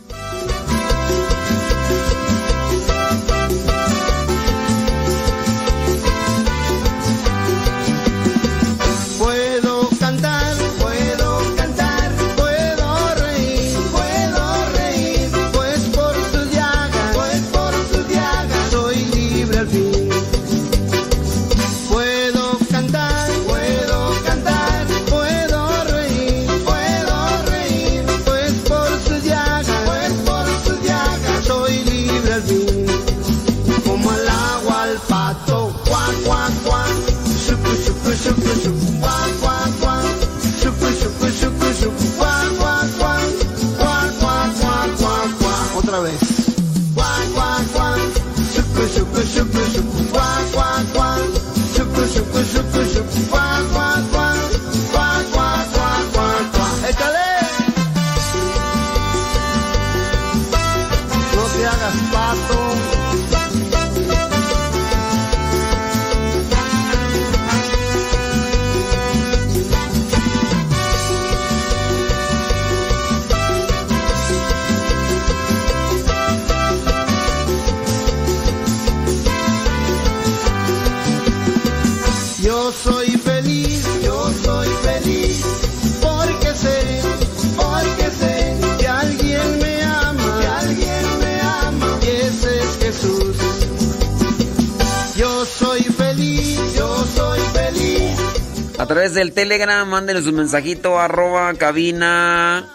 Través del Telegram, mándenos un mensajito, arroba cabina.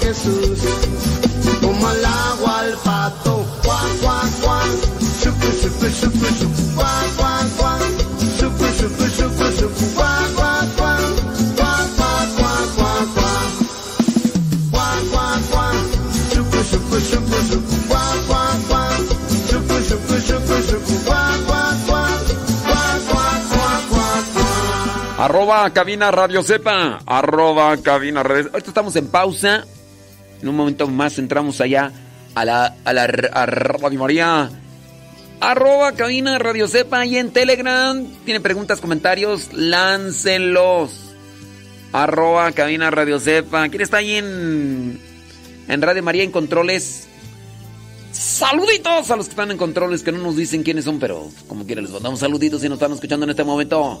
Jesús. Como al agua al pato, Arroba cabina Radio Cepa. Arroba cabina Radio Ahorita estamos en pausa. En un momento más entramos allá a la, a la Radio María. Arroba cabina Radio Cepa y en Telegram. tienen preguntas, comentarios, láncenlos. Arroba cabina Radio Cepa. ¿Quién está ahí en, en Radio María en controles? Saluditos a los que están en controles que no nos dicen quiénes son, pero como quiera les mandamos saluditos si nos están escuchando en este momento.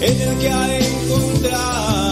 en el que ha encontrado.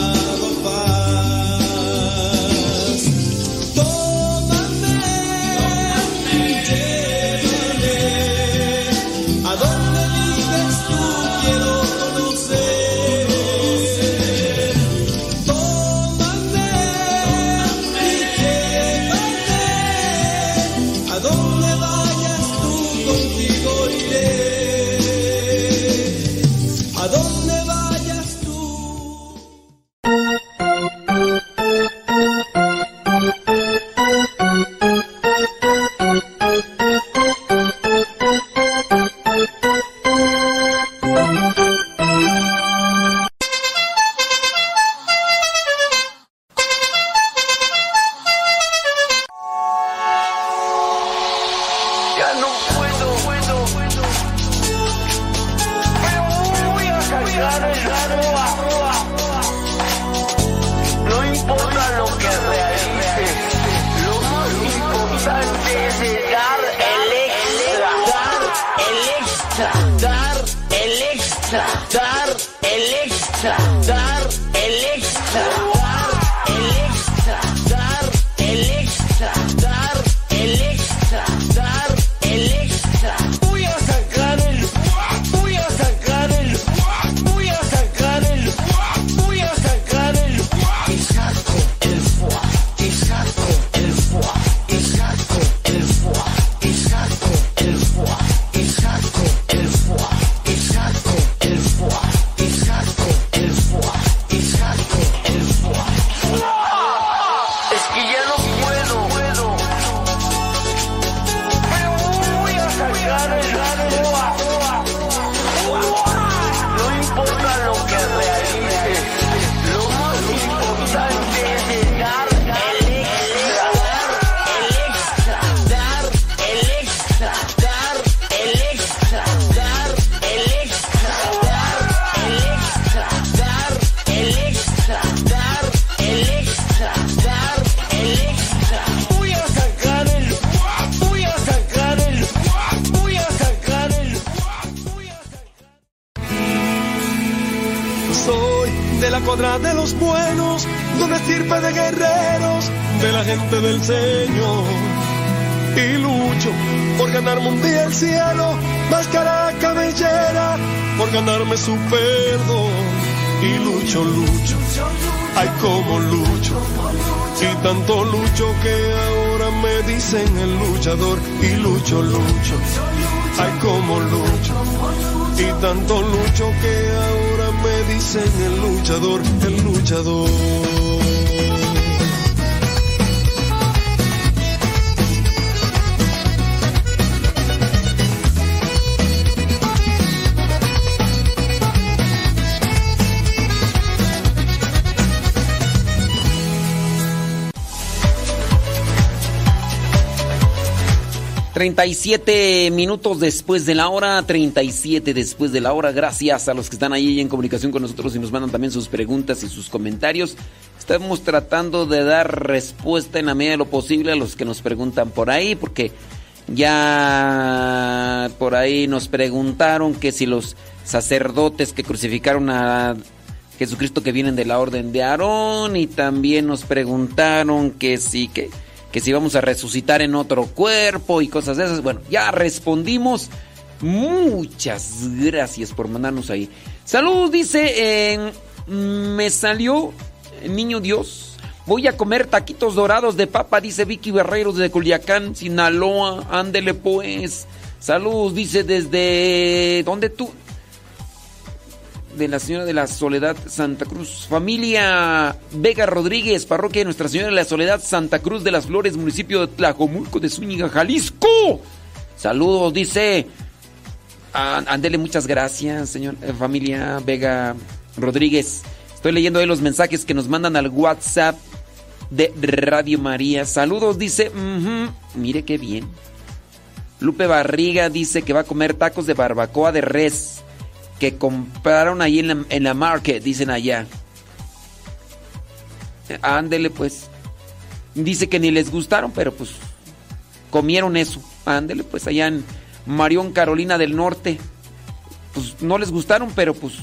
37 minutos después de la hora, 37 después de la hora. Gracias a los que están ahí en comunicación con nosotros y nos mandan también sus preguntas y sus comentarios. Estamos tratando de dar respuesta en la medida de lo posible a los que nos preguntan por ahí, porque ya por ahí nos preguntaron que si los sacerdotes que crucificaron a Jesucristo que vienen de la orden de Aarón y también nos preguntaron que sí, que que si vamos a resucitar en otro cuerpo y cosas de esas. Bueno, ya respondimos. Muchas gracias por mandarnos ahí. Salud, dice, en me salió Niño Dios. Voy a comer taquitos dorados de papa, dice Vicky Barreros de Culiacán, Sinaloa. Ándele pues. Salud, dice desde... ¿Dónde tú? De la Señora de la Soledad Santa Cruz. Familia Vega Rodríguez, parroquia de Nuestra Señora de la Soledad Santa Cruz de las Flores, municipio de Tlajomulco de Zúñiga, Jalisco. Saludos, dice. Ándele, muchas gracias, señor eh, familia Vega Rodríguez. Estoy leyendo ahí los mensajes que nos mandan al WhatsApp de Radio María. Saludos, dice. mire qué bien. Lupe Barriga dice que va a comer tacos de barbacoa de res que compraron ahí en la, en la market, dicen allá. Ándele pues. Dice que ni les gustaron, pero pues comieron eso. Ándele pues allá en Marión, Carolina del Norte. Pues no les gustaron, pero pues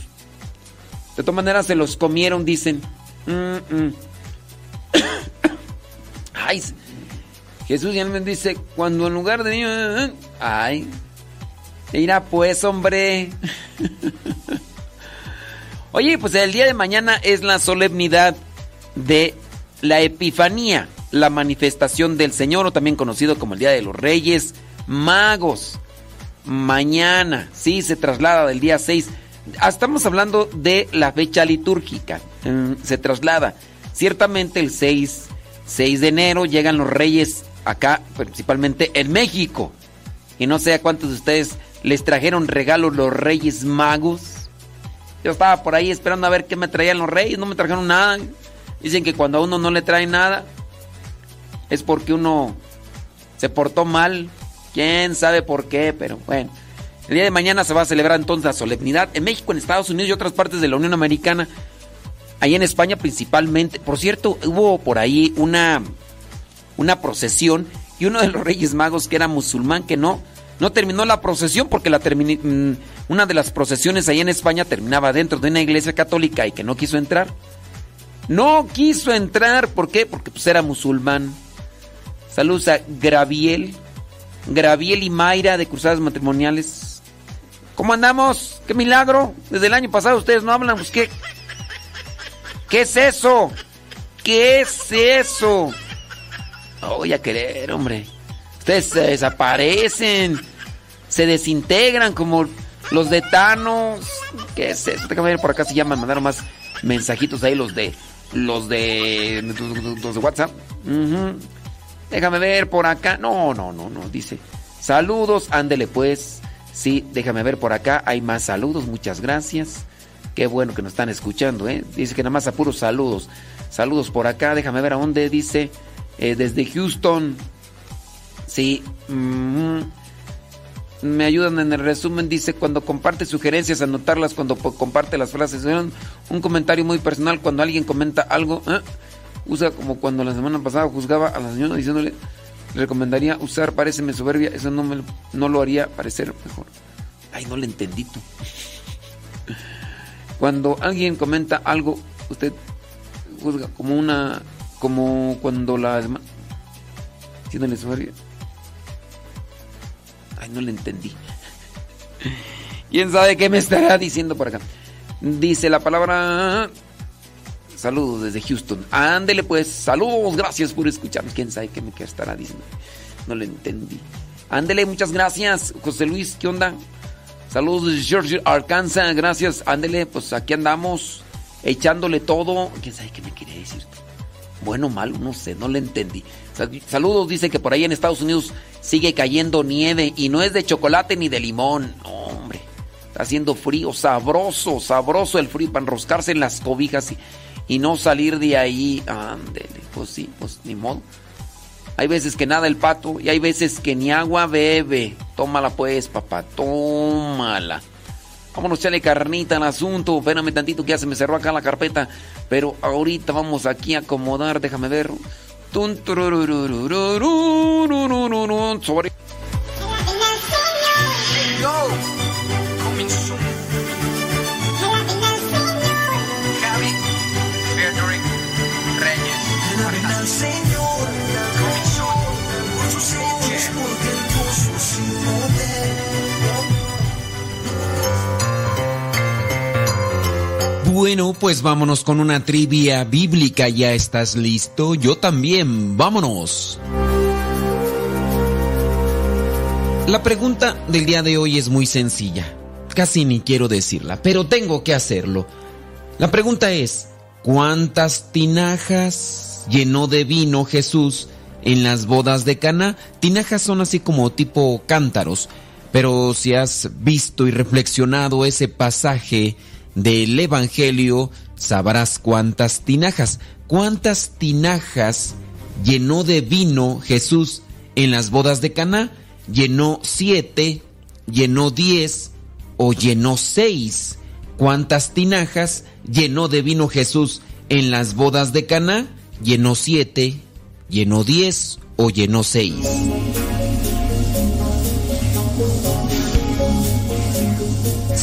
de todas maneras se los comieron, dicen. Ay, Jesús ya me dice, cuando en lugar de ay, Mira pues, hombre. Oye, pues el día de mañana es la solemnidad de la Epifanía, la manifestación del Señor, o también conocido como el Día de los Reyes Magos. Mañana, sí, se traslada del día 6. Ah, estamos hablando de la fecha litúrgica. Mm, se traslada. Ciertamente el 6, 6 de enero llegan los reyes acá, principalmente en México. Y no sé a cuántos de ustedes les trajeron regalos los Reyes Magos. Yo estaba por ahí esperando a ver qué me traían los Reyes, no me trajeron nada. Dicen que cuando a uno no le trae nada es porque uno se portó mal. Quién sabe por qué, pero bueno. El día de mañana se va a celebrar entonces la solemnidad en México, en Estados Unidos y otras partes de la Unión Americana. Ahí en España principalmente. Por cierto, hubo por ahí una, una procesión y uno de los Reyes Magos que era musulmán, que no, no terminó la procesión porque la mm, una de las procesiones ahí en España terminaba dentro de una iglesia católica y que no quiso entrar. No quiso entrar, ¿por qué? Porque pues era musulmán. Saludos a Graviel, Graviel y Mayra de Cruzadas Matrimoniales. ¿Cómo andamos? ¡Qué milagro! Desde el año pasado ustedes no hablan, pues qué. ¿Qué es eso? ¿Qué es eso? No voy a querer, hombre. Ustedes se desaparecen, se desintegran como los de Thanos. ¿Qué es eso? Déjame ver por acá si ya me mandaron más mensajitos ahí los de los de los de WhatsApp. Déjame ver por acá. No, no, no, no. Dice, saludos, ándele pues. Sí, déjame ver por acá. Hay más saludos, muchas gracias. Qué bueno que nos están escuchando, ¿eh? Dice que nada más a puros saludos. Saludos por acá, déjame ver a dónde dice. Eh, desde Houston. Sí. Me ayudan en el resumen. Dice, cuando comparte sugerencias, anotarlas cuando comparte las frases. Un comentario muy personal. Cuando alguien comenta algo, ¿eh? usa como cuando la semana pasada juzgaba a la señora diciéndole, recomendaría usar pareceme soberbia. Eso no, me, no lo haría parecer mejor. Ay, no le entendí tú. Cuando alguien comenta algo, usted juzga como una. como cuando la. Haciéndole sumario. No le entendí. ¿Quién sabe qué me estará diciendo por acá? Dice la palabra. Saludos desde Houston. Ándele pues, saludos, gracias por escucharnos. ¿Quién sabe qué me estará diciendo? No le entendí. Ándele, muchas gracias. José Luis, ¿qué onda? Saludos desde Georgia, Arkansas. Gracias. Ándele, pues aquí andamos echándole todo. ¿Quién sabe qué me quiere decir? Bueno, malo, no sé, no le entendí. Saludos, dice que por ahí en Estados Unidos sigue cayendo nieve y no es de chocolate ni de limón. hombre, está haciendo frío, sabroso, sabroso el frío para enroscarse en las cobijas y, y no salir de ahí. Ándele, pues sí, pues ni modo. Hay veces que nada el pato y hay veces que ni agua bebe. Tómala pues, papá, tómala. Vámonos, echarle carnita al asunto. Espérame tantito que ya se me cerró acá la carpeta. Pero ahorita vamos aquí a acomodar, déjame ver. Tun, Bueno, pues vámonos con una trivia bíblica. ¿Ya estás listo? Yo también. Vámonos. La pregunta del día de hoy es muy sencilla. Casi ni quiero decirla, pero tengo que hacerlo. La pregunta es, ¿cuántas tinajas llenó de vino Jesús en las bodas de Cana? Tinajas son así como tipo cántaros, pero si has visto y reflexionado ese pasaje del Evangelio, sabrás cuántas tinajas, cuántas tinajas llenó de vino Jesús en las bodas de Caná. Llenó siete, llenó diez o llenó seis. ¿Cuántas tinajas llenó de vino Jesús en las bodas de Caná? Llenó siete, llenó diez o llenó seis.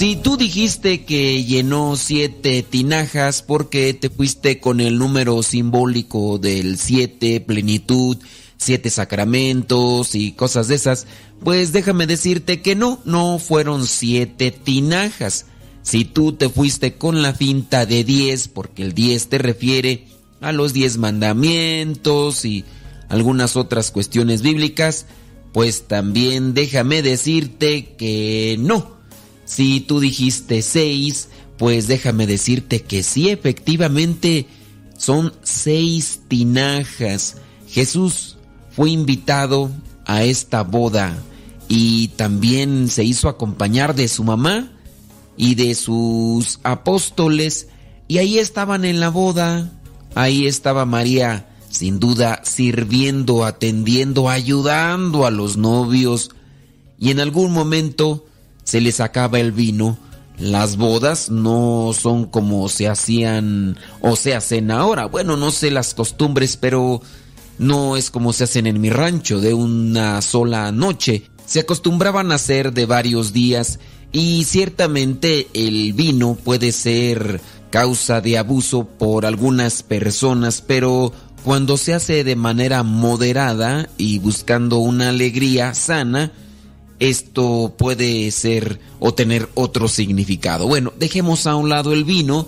Si tú dijiste que llenó siete tinajas porque te fuiste con el número simbólico del siete, plenitud, siete sacramentos y cosas de esas, pues déjame decirte que no, no fueron siete tinajas. Si tú te fuiste con la finta de diez, porque el diez te refiere a los diez mandamientos y algunas otras cuestiones bíblicas, pues también déjame decirte que no si tú dijiste seis, pues déjame decirte que sí, efectivamente son seis tinajas. Jesús fue invitado a esta boda y también se hizo acompañar de su mamá y de sus apóstoles y ahí estaban en la boda. Ahí estaba María, sin duda, sirviendo, atendiendo, ayudando a los novios. Y en algún momento se les acaba el vino. Las bodas no son como se hacían o se hacen ahora. Bueno, no sé las costumbres, pero no es como se hacen en mi rancho de una sola noche. Se acostumbraban a hacer de varios días y ciertamente el vino puede ser causa de abuso por algunas personas, pero cuando se hace de manera moderada y buscando una alegría sana, esto puede ser o tener otro significado. Bueno, dejemos a un lado el vino.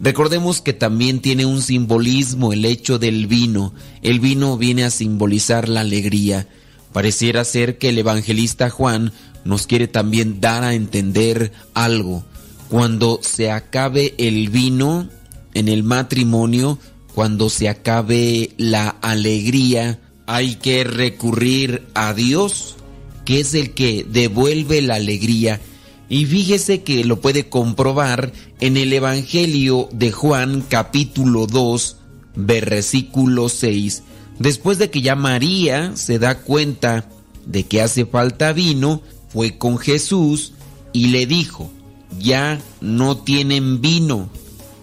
Recordemos que también tiene un simbolismo el hecho del vino. El vino viene a simbolizar la alegría. Pareciera ser que el evangelista Juan nos quiere también dar a entender algo. Cuando se acabe el vino en el matrimonio, cuando se acabe la alegría, hay que recurrir a Dios que es el que devuelve la alegría. Y fíjese que lo puede comprobar en el Evangelio de Juan capítulo 2, versículo 6. Después de que ya María se da cuenta de que hace falta vino, fue con Jesús y le dijo, ya no tienen vino.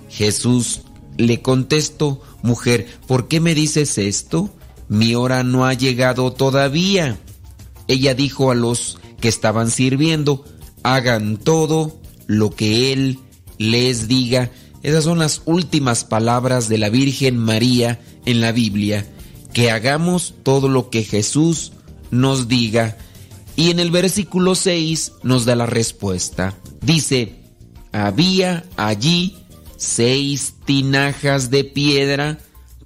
Jesús le contestó, mujer, ¿por qué me dices esto? Mi hora no ha llegado todavía ella dijo a los que estaban sirviendo, hagan todo lo que él les diga. Esas son las últimas palabras de la Virgen María en la Biblia. Que hagamos todo lo que Jesús nos diga. Y en el versículo 6 nos da la respuesta. Dice, había allí seis tinajas de piedra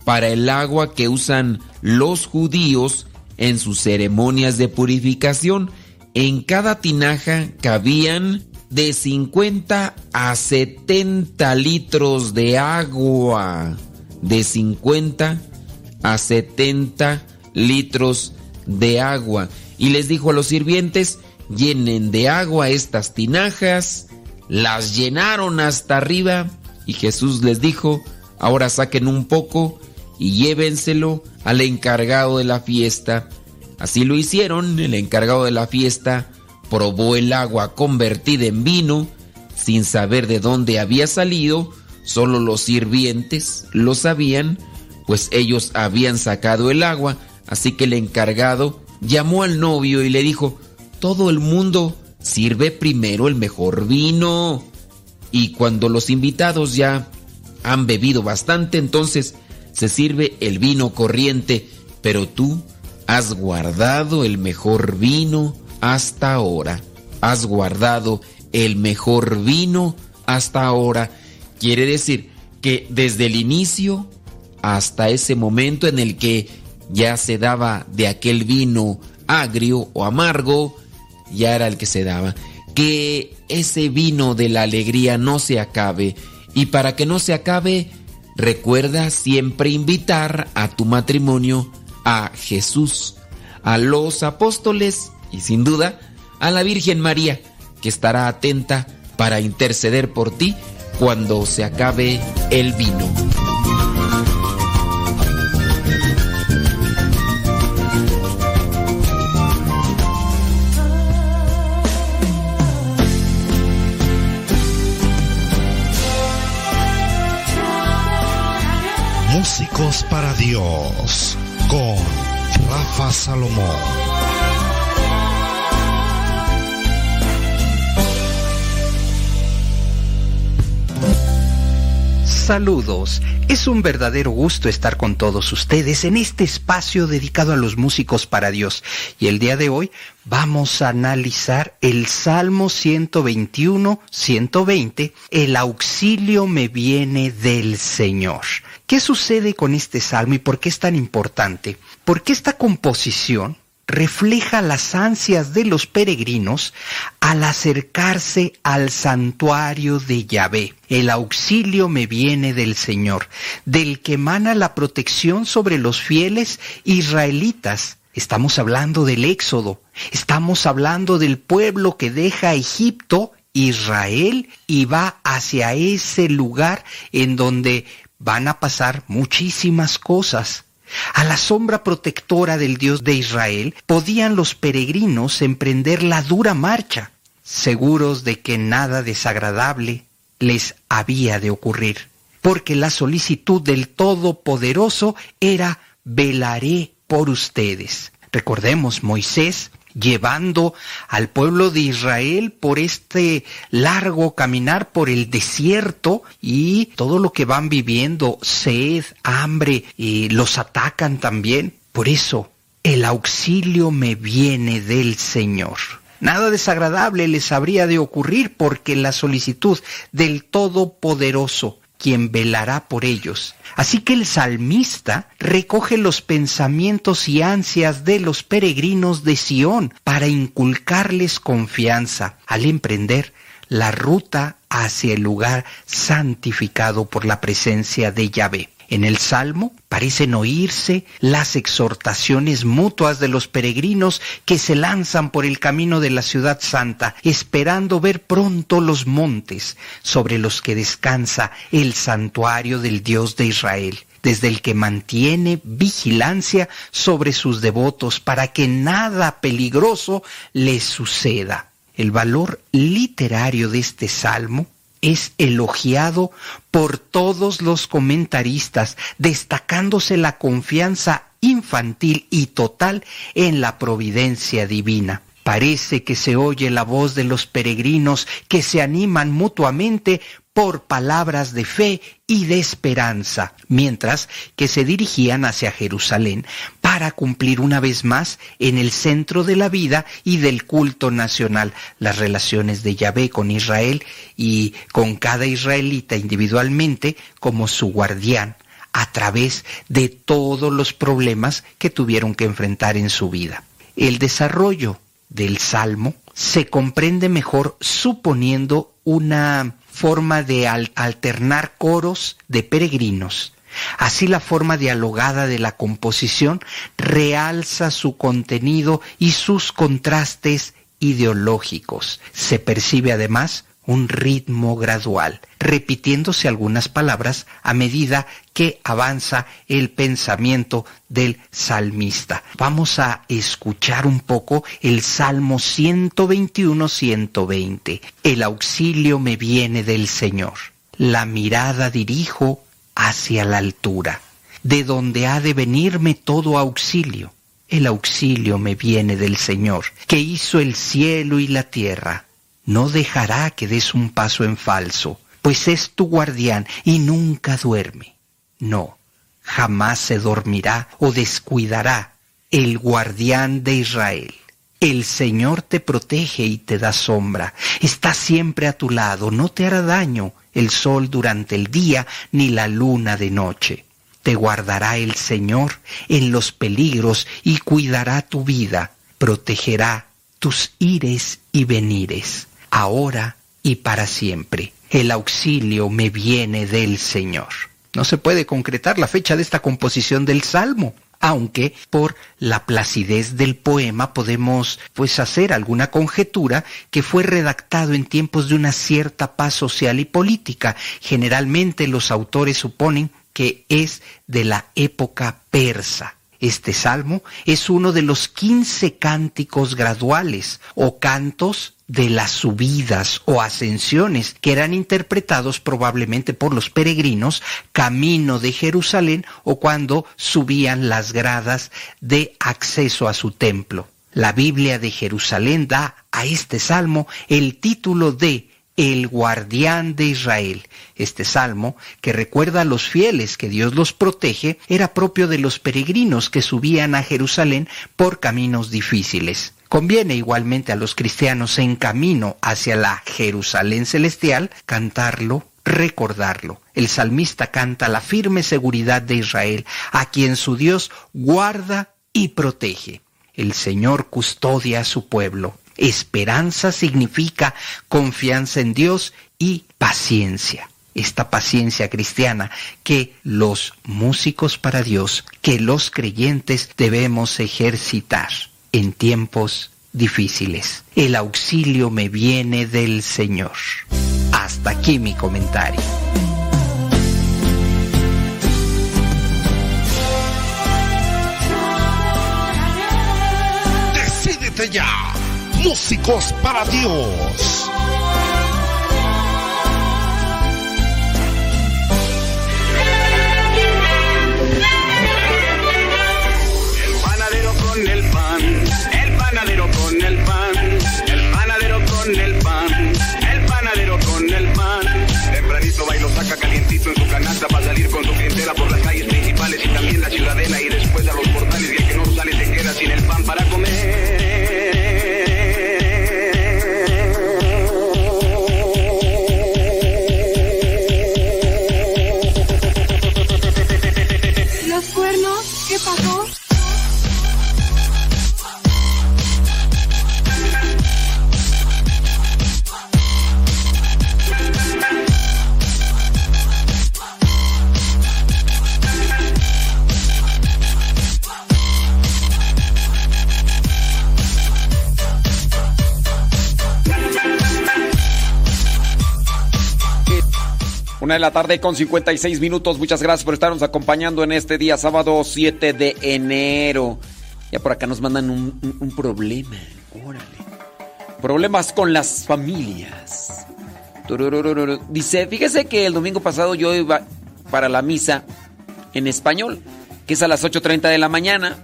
para el agua que usan los judíos en sus ceremonias de purificación. En cada tinaja cabían de 50 a 70 litros de agua. De 50 a 70 litros de agua. Y les dijo a los sirvientes, llenen de agua estas tinajas. Las llenaron hasta arriba y Jesús les dijo, ahora saquen un poco y llévenselo al encargado de la fiesta. Así lo hicieron, el encargado de la fiesta probó el agua convertida en vino, sin saber de dónde había salido, solo los sirvientes lo sabían, pues ellos habían sacado el agua, así que el encargado llamó al novio y le dijo, todo el mundo sirve primero el mejor vino. Y cuando los invitados ya han bebido bastante, entonces se sirve el vino corriente, pero tú has guardado el mejor vino hasta ahora. Has guardado el mejor vino hasta ahora. Quiere decir que desde el inicio hasta ese momento en el que ya se daba de aquel vino agrio o amargo, ya era el que se daba. Que ese vino de la alegría no se acabe. Y para que no se acabe, recuerda siempre invitar a tu matrimonio a Jesús, a los apóstoles y sin duda a la Virgen María, que estará atenta para interceder por ti cuando se acabe el vino. Músicos para Dios con Rafa Salomón. Saludos, es un verdadero gusto estar con todos ustedes en este espacio dedicado a los músicos para Dios. Y el día de hoy vamos a analizar el Salmo 121-120, El auxilio me viene del Señor. ¿Qué sucede con este salmo y por qué es tan importante? Porque esta composición refleja las ansias de los peregrinos al acercarse al santuario de Yahvé. El auxilio me viene del Señor, del que emana la protección sobre los fieles israelitas. Estamos hablando del Éxodo, estamos hablando del pueblo que deja Egipto, Israel, y va hacia ese lugar en donde van a pasar muchísimas cosas. A la sombra protectora del Dios de Israel podían los peregrinos emprender la dura marcha, seguros de que nada desagradable les había de ocurrir, porque la solicitud del Todopoderoso era velaré por ustedes. Recordemos, Moisés llevando al pueblo de Israel por este largo caminar por el desierto y todo lo que van viviendo, sed, hambre, y los atacan también. Por eso, el auxilio me viene del Señor. Nada desagradable les habría de ocurrir porque la solicitud del Todopoderoso quien velará por ellos. Así que el salmista recoge los pensamientos y ansias de los peregrinos de Sión para inculcarles confianza al emprender la ruta hacia el lugar santificado por la presencia de Yahvé. En el Salmo parecen oírse las exhortaciones mutuas de los peregrinos que se lanzan por el camino de la ciudad santa, esperando ver pronto los montes sobre los que descansa el santuario del Dios de Israel desde el que mantiene vigilancia sobre sus devotos para que nada peligroso les suceda. El valor literario de este salmo es elogiado por todos los comentaristas, destacándose la confianza infantil y total en la providencia divina. Parece que se oye la voz de los peregrinos que se animan mutuamente por palabras de fe y de esperanza, mientras que se dirigían hacia Jerusalén para cumplir una vez más en el centro de la vida y del culto nacional las relaciones de Yahvé con Israel y con cada israelita individualmente como su guardián a través de todos los problemas que tuvieron que enfrentar en su vida. El desarrollo del Salmo se comprende mejor suponiendo una forma de alternar coros de peregrinos. Así la forma dialogada de la composición realza su contenido y sus contrastes ideológicos. Se percibe además un ritmo gradual, repitiéndose algunas palabras a medida que avanza el pensamiento del salmista. Vamos a escuchar un poco el Salmo 121-120. El auxilio me viene del Señor. La mirada dirijo hacia la altura, de donde ha de venirme todo auxilio. El auxilio me viene del Señor, que hizo el cielo y la tierra no dejará que des un paso en falso, pues es tu guardián y nunca duerme. No, jamás se dormirá o descuidará el guardián de Israel. El Señor te protege y te da sombra, está siempre a tu lado, no te hará daño el sol durante el día ni la luna de noche. Te guardará el Señor en los peligros y cuidará tu vida, protegerá tus ires y venires ahora y para siempre. El auxilio me viene del Señor. No se puede concretar la fecha de esta composición del Salmo, aunque por la placidez del poema podemos pues hacer alguna conjetura que fue redactado en tiempos de una cierta paz social y política. Generalmente los autores suponen que es de la época persa. Este salmo es uno de los quince cánticos graduales o cantos de las subidas o ascensiones que eran interpretados probablemente por los peregrinos camino de Jerusalén o cuando subían las gradas de acceso a su templo. La Biblia de Jerusalén da a este salmo el título de el guardián de Israel. Este salmo, que recuerda a los fieles que Dios los protege, era propio de los peregrinos que subían a Jerusalén por caminos difíciles. Conviene igualmente a los cristianos en camino hacia la Jerusalén celestial cantarlo, recordarlo. El salmista canta la firme seguridad de Israel, a quien su Dios guarda y protege. El Señor custodia a su pueblo. Esperanza significa confianza en Dios y paciencia. Esta paciencia cristiana que los músicos para Dios, que los creyentes debemos ejercitar en tiempos difíciles. El auxilio me viene del Señor. Hasta aquí mi comentario. Decídete ya, músicos para Dios. Para salir con su clientela por las Una de la tarde con 56 minutos. Muchas gracias por estarnos acompañando en este día, sábado 7 de enero. Ya por acá nos mandan un, problema. Órale. Problemas con las familias. Dice, fíjese que el domingo pasado yo iba para la misa en español, que es a las 8.30 de la mañana.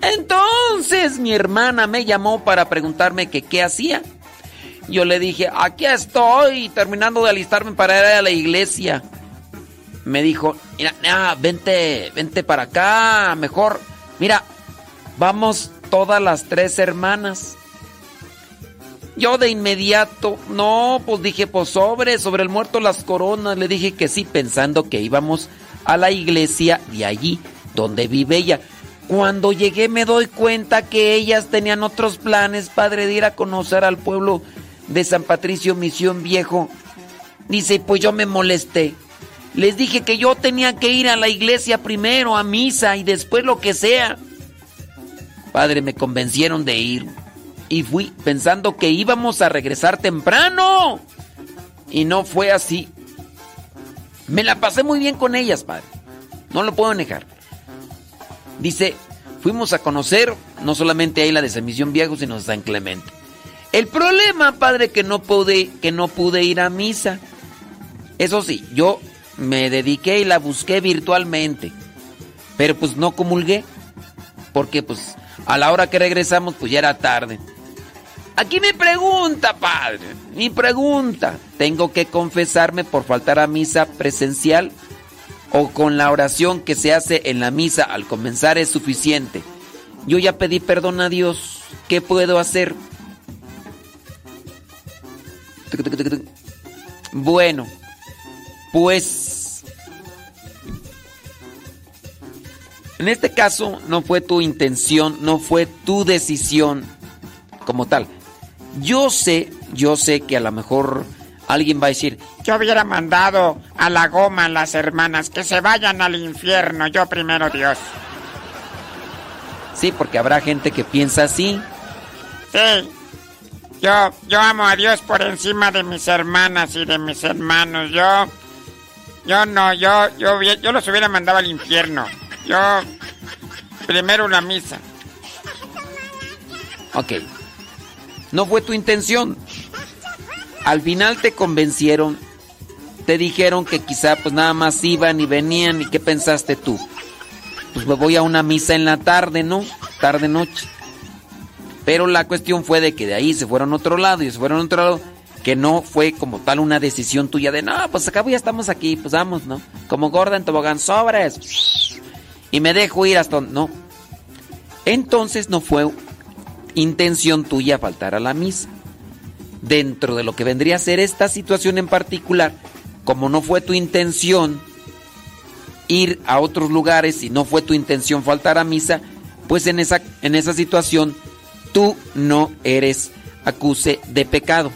Entonces mi hermana me llamó para preguntarme que qué hacía. Yo le dije, aquí estoy, terminando de alistarme para ir a la iglesia. Me dijo, mira, ah, vente, vente para acá, mejor. Mira, vamos todas las tres hermanas. Yo de inmediato, no, pues dije, pues sobre, sobre el muerto las coronas. Le dije que sí, pensando que íbamos a la iglesia de allí, donde vive ella. Cuando llegué me doy cuenta que ellas tenían otros planes, padre, de ir a conocer al pueblo de San Patricio Misión Viejo. Dice, pues yo me molesté. Les dije que yo tenía que ir a la iglesia primero, a misa y después lo que sea. Padre, me convencieron de ir. Y fui pensando que íbamos a regresar temprano. Y no fue así. Me la pasé muy bien con ellas, padre. No lo puedo negar. Dice, fuimos a conocer no solamente a la de San Misión Viejo, sino a San Clemente. El problema, padre, que no pude, que no pude ir a misa. Eso sí, yo me dediqué y la busqué virtualmente. Pero pues no comulgué. Porque pues a la hora que regresamos pues ya era tarde. Aquí me pregunta, padre, mi pregunta, ¿tengo que confesarme por faltar a misa presencial? ¿O con la oración que se hace en la misa al comenzar es suficiente? Yo ya pedí perdón a Dios, ¿qué puedo hacer? Bueno, pues en este caso no fue tu intención, no fue tu decisión como tal. Yo sé, yo sé que a lo mejor alguien va a decir, yo hubiera mandado a la goma a las hermanas que se vayan al infierno, yo primero Dios. Sí, porque habrá gente que piensa así. Sí. Yo, yo amo a Dios por encima de mis hermanas y de mis hermanos. Yo, yo no, yo, yo, yo los hubiera mandado al infierno. Yo, primero una misa. Ok. No fue tu intención. Al final te convencieron. Te dijeron que quizá pues nada más iban y venían. ¿Y qué pensaste tú? Pues me voy a una misa en la tarde, ¿no? Tarde noche. Pero la cuestión fue de que de ahí se fueron a otro lado y se fueron a otro lado. Que no fue como tal una decisión tuya de, no, pues acá ya estamos aquí, pues vamos, ¿no? Como gorda en tobogán, sobres. Y me dejo ir hasta... No. Entonces no fue intención tuya faltar a la misa. Dentro de lo que vendría a ser esta situación en particular, como no fue tu intención ir a otros lugares y no fue tu intención faltar a misa, pues en esa, en esa situación tú no eres acuse de pecado.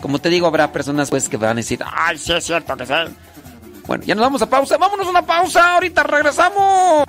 Como te digo, habrá personas pues que van a decir, ay, sí es cierto que sí. Bueno, ya nos vamos a pausa, vámonos a una pausa, ahorita regresamos.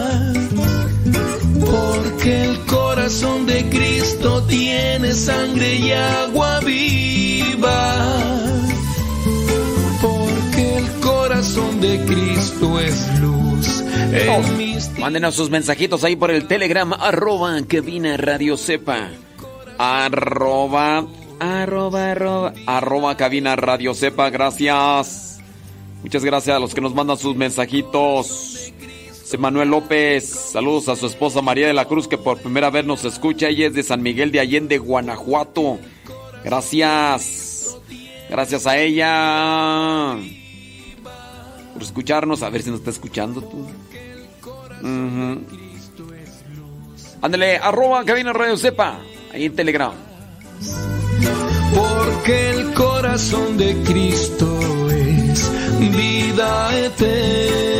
corazón de Cristo tiene sangre y agua viva. Porque el corazón de Cristo es luz. Mis... Mándenos sus mensajitos ahí por el Telegram, arroba cabina radio sepa. Arroba, arroba, arroba, arroba cabina radio sepa. Gracias. Muchas gracias a los que nos mandan sus mensajitos. Manuel López, saludos a su esposa María de la Cruz que por primera vez nos escucha. Ella es de San Miguel de Allende, Guanajuato. Gracias. Gracias a ella por escucharnos. A ver si nos está escuchando tú. Ándale, arroba cabina radio sepa. Ahí en Telegram. Porque el corazón de Cristo es vida eterna.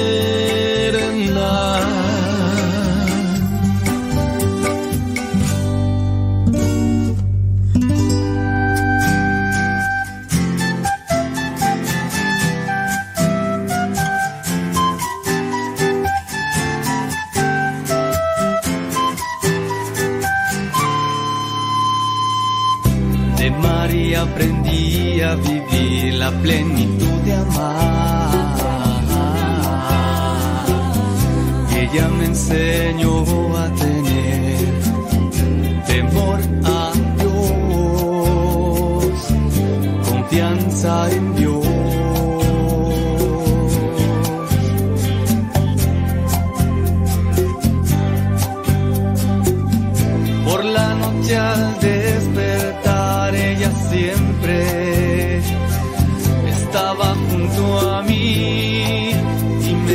De María aprendí a vivir la plenitud amar. Ella me enseñó a tener temor a Dios, confianza en Dios.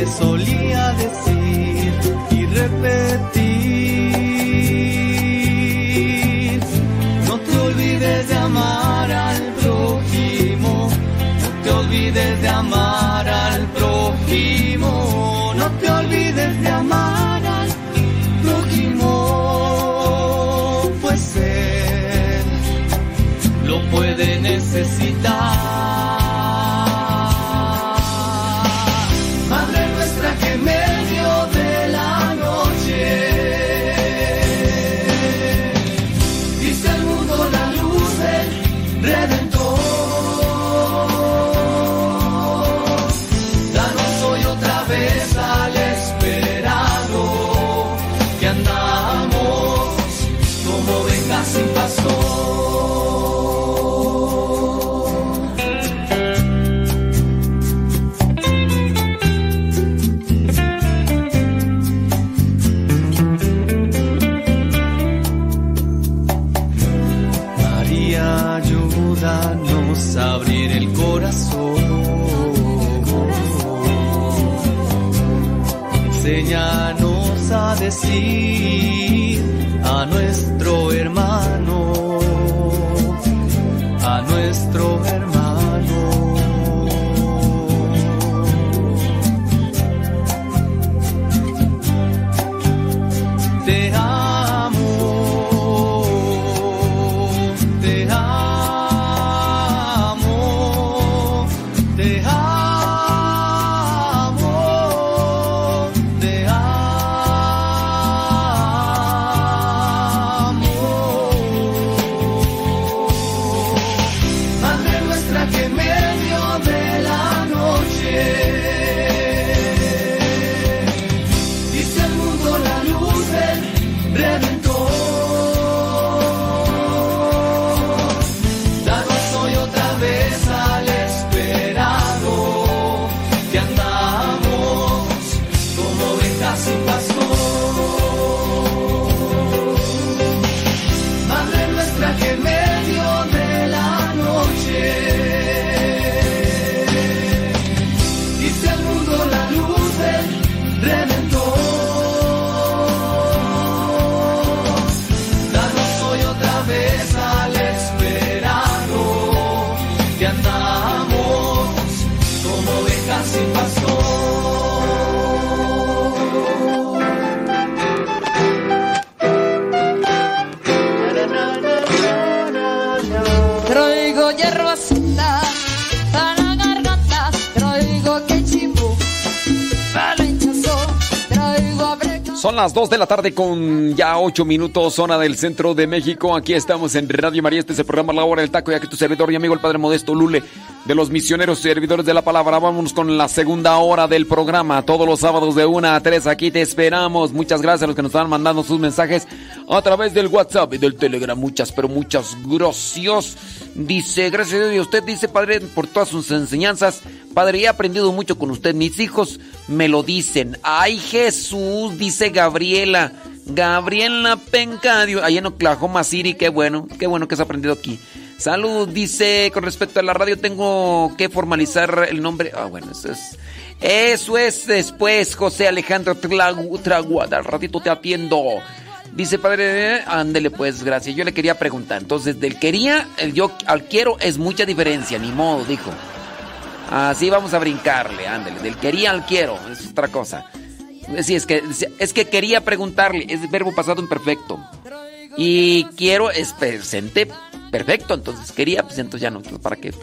Solía decir y repetir corazón. Enséñanos a decir a nuestro las 2 de la tarde con ya 8 minutos, zona del centro de México. Aquí estamos en Radio María. Este es el programa La Hora del Taco. Y aquí tu servidor y amigo, el Padre Modesto Lule, de los misioneros servidores de la palabra. Vámonos con la segunda hora del programa. Todos los sábados de 1 a 3 aquí te esperamos. Muchas gracias a los que nos están mandando sus mensajes a través del WhatsApp y del Telegram. Muchas, pero muchas gracias. Dice, gracias a Dios. Usted dice, Padre, por todas sus enseñanzas. Padre, he aprendido mucho con usted. Mis hijos me lo dicen. Ay, Jesús, dice Gabriela. Gabriela Pencadio, allá en Oklahoma City. Qué bueno, qué bueno que has aprendido aquí. Salud, dice, con respecto a la radio tengo que formalizar el nombre. Ah, bueno, eso es... Eso es después, José Alejandro Traguada. Al ratito te atiendo. Dice padre, ándele pues, gracias. Yo le quería preguntar. Entonces, del quería, el yo al quiero es mucha diferencia, ni modo, dijo. Así vamos a brincarle, ándele. Del quería al quiero, es otra cosa. Sí, es que, es que quería preguntarle, es verbo pasado imperfecto. Y quiero es presente perfecto, entonces quería, pues entonces ya no, ¿para qué?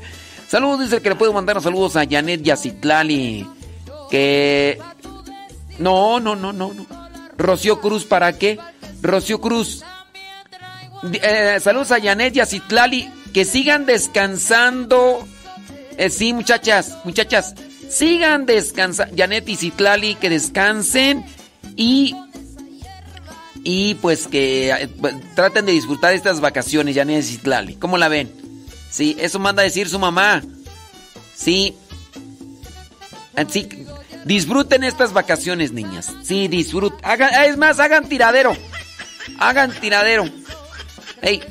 Saludos, dice que le puedo mandar saludos a Janet Yacitlali. Que. No, no, no, no, no. Rocío Cruz, ¿para qué? Rocío Cruz. Eh, saludos a Janet Yacitlali. Que sigan descansando. Eh, sí, muchachas, muchachas. Sigan descansando. Janet y Citlali, que descansen. Y. Y pues que eh, traten de disfrutar estas vacaciones, Janet y Citlali. ¿Cómo la ven? Sí, eso manda a decir su mamá. Sí. Así, disfruten estas vacaciones, niñas. Sí, disfruten. Hagan, es más, hagan tiradero. Hagan tiradero. Hey.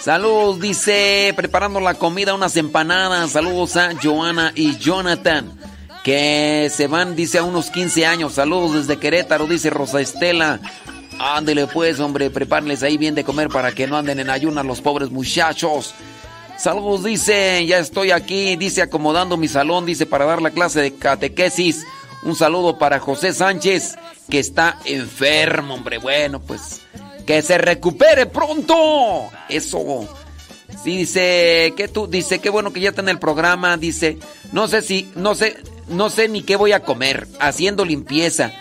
Saludos, dice, preparando la comida, unas empanadas. Saludos a Joana y Jonathan, que se van, dice, a unos 15 años. Saludos desde Querétaro, dice Rosa Estela. Ándele pues, hombre, prepárenles ahí bien de comer para que no anden en ayunas los pobres muchachos. Saludos, dice, ya estoy aquí, dice, acomodando mi salón, dice, para dar la clase de catequesis. Un saludo para José Sánchez, que está enfermo, hombre. Bueno, pues, que se recupere pronto. Eso. Dice, que tú, dice, qué bueno que ya está en el programa, dice, no sé si, no sé, no sé ni qué voy a comer, haciendo limpieza,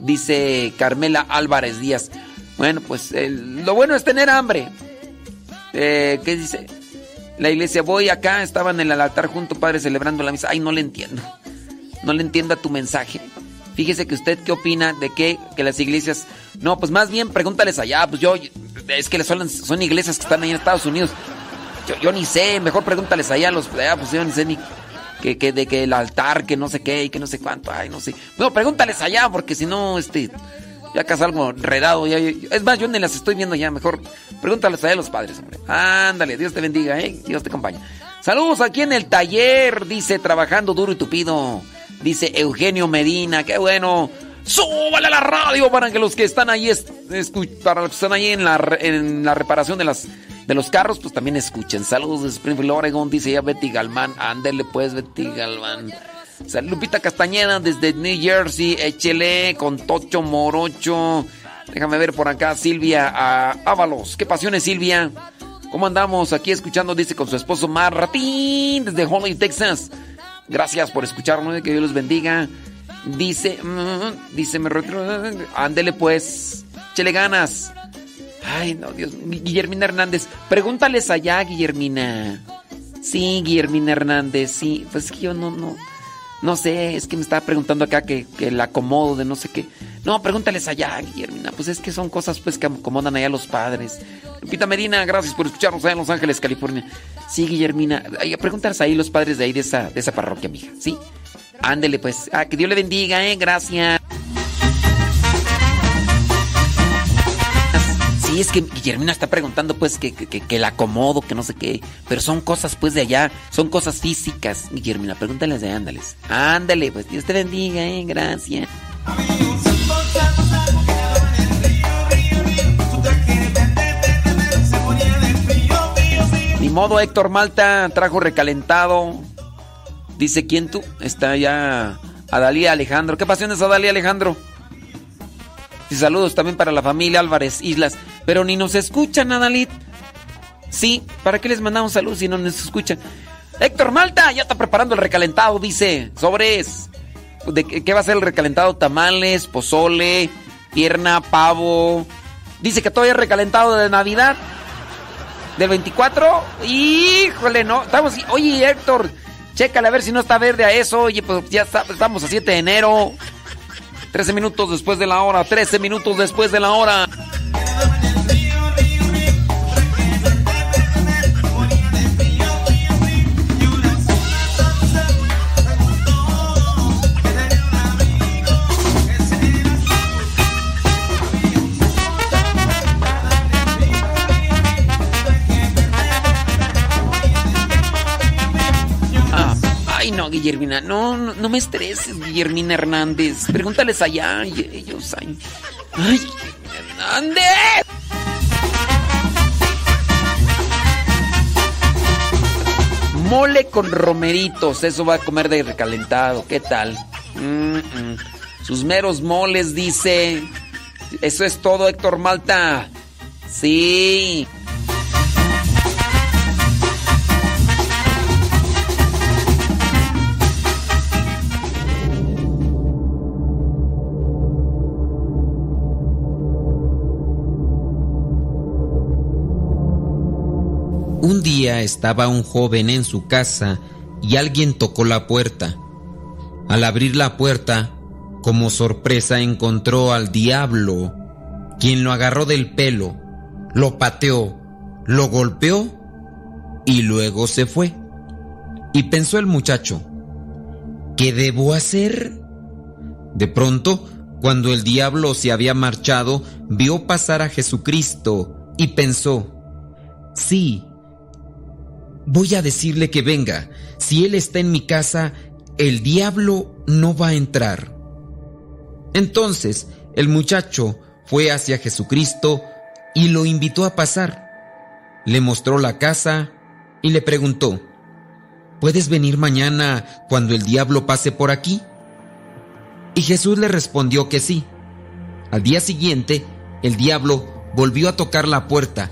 dice Carmela Álvarez Díaz. Bueno, pues, lo bueno es tener hambre. Eh, ¿Qué dice? La iglesia, voy acá, estaban en el altar junto, padre, celebrando la misa. Ay, no le entiendo. No le entienda tu mensaje. Fíjese que usted qué opina de que, que las iglesias... No, pues más bien pregúntales allá. Pues yo, es que son, son iglesias que están ahí en Estados Unidos. Yo, ni sé, mejor pregúntales allá a los... Allá, pues yo ni sé ni... Que, que de que el altar, que no sé qué y que no sé cuánto. Ay, no sé. No, pregúntales allá porque si no, este... Ya acá algo enredado. Ya, ya- es más, yo ni las estoy viendo ya. Mejor pregúntales allá a los padres, hombre. Ándale, Dios te bendiga, ¿eh? Dios te acompañe. Saludos aquí en el taller, dice, trabajando duro y tupido. Dice Eugenio Medina, qué bueno. Súbale a la radio para que los que están ahí, para los que están ahí en la, en la reparación de las de los carros, pues también escuchen. Saludos de Springfield, Oregon, dice ya Betty Galván. Ándele pues, Betty. Sal- Lupita Castañeda desde New Jersey, échele con Tocho Morocho. Déjame ver por acá, Silvia ah, Ábalos. ¿Qué pasiones, Silvia? ¿Cómo andamos? Aquí escuchando, dice con su esposo Martín desde Holly, Texas. Gracias por escucharnos, que Dios los bendiga. Dice, mm, dice, me retro. Ándele pues, échele ganas. Ay, no, Dios. Guillermina Hernández, pregúntales allá, Guillermina. Sí, Guillermina Hernández, sí. Pues es que yo no, no. No sé, es que me estaba preguntando acá que, que el acomodo de no sé qué. No, pregúntales allá, Guillermina. Pues es que son cosas pues que acomodan allá los padres. Lupita Medina, gracias por escucharnos allá en Los Ángeles, California. Sí, Guillermina. Pregúntales ahí los padres de ahí de esa, de esa parroquia, mija. Sí. Ándele pues. Ah, que Dios le bendiga, eh. Gracias. Oye, es que Guillermina está preguntando pues que, que, la acomodo, que no sé qué. Pero son cosas pues de allá, son cosas físicas. Guillermina, pregúntales de ándales. Ándale, pues Dios te bendiga, eh, gracias. Ni modo, Héctor Malta trajo recalentado. Dice, ¿quién tú? Está ya Adalía Alejandro. ¿Qué pasiones Adalía Alejandro? Y saludos también para la familia Álvarez Islas. Pero ni nos escuchan, Adalit. Sí, ¿para qué les mandamos saludos si no nos escuchan? Héctor Malta ya está preparando el recalentado, dice. Sobres. ¿De qué va a ser el recalentado? Tamales, pozole, pierna, pavo. Dice que todavía es recalentado de Navidad. ¿Del 24? Híjole, no. Estamos. Oye, Héctor, chécale a ver si no está verde a eso. Oye, pues ya estamos a 7 de enero. 13 minutos después de la hora. 13 minutos después de la hora. No, Guillermina. No, no, no me estreses, Guillermina Hernández. Pregúntales allá. y ellos, ay. Ay, Hernández. Mole con romeritos, eso va a comer de recalentado, ¿qué tal? Sus meros moles, dice. Eso es todo, Héctor Malta. Sí. Un día estaba un joven en su casa y alguien tocó la puerta. Al abrir la puerta, como sorpresa encontró al diablo, quien lo agarró del pelo, lo pateó, lo golpeó y luego se fue. Y pensó el muchacho, ¿qué debo hacer? De pronto, cuando el diablo se había marchado, vio pasar a Jesucristo y pensó, sí, Voy a decirle que venga. Si él está en mi casa, el diablo no va a entrar. Entonces el muchacho fue hacia Jesucristo y lo invitó a pasar. Le mostró la casa y le preguntó, ¿puedes venir mañana cuando el diablo pase por aquí? Y Jesús le respondió que sí. Al día siguiente, el diablo volvió a tocar la puerta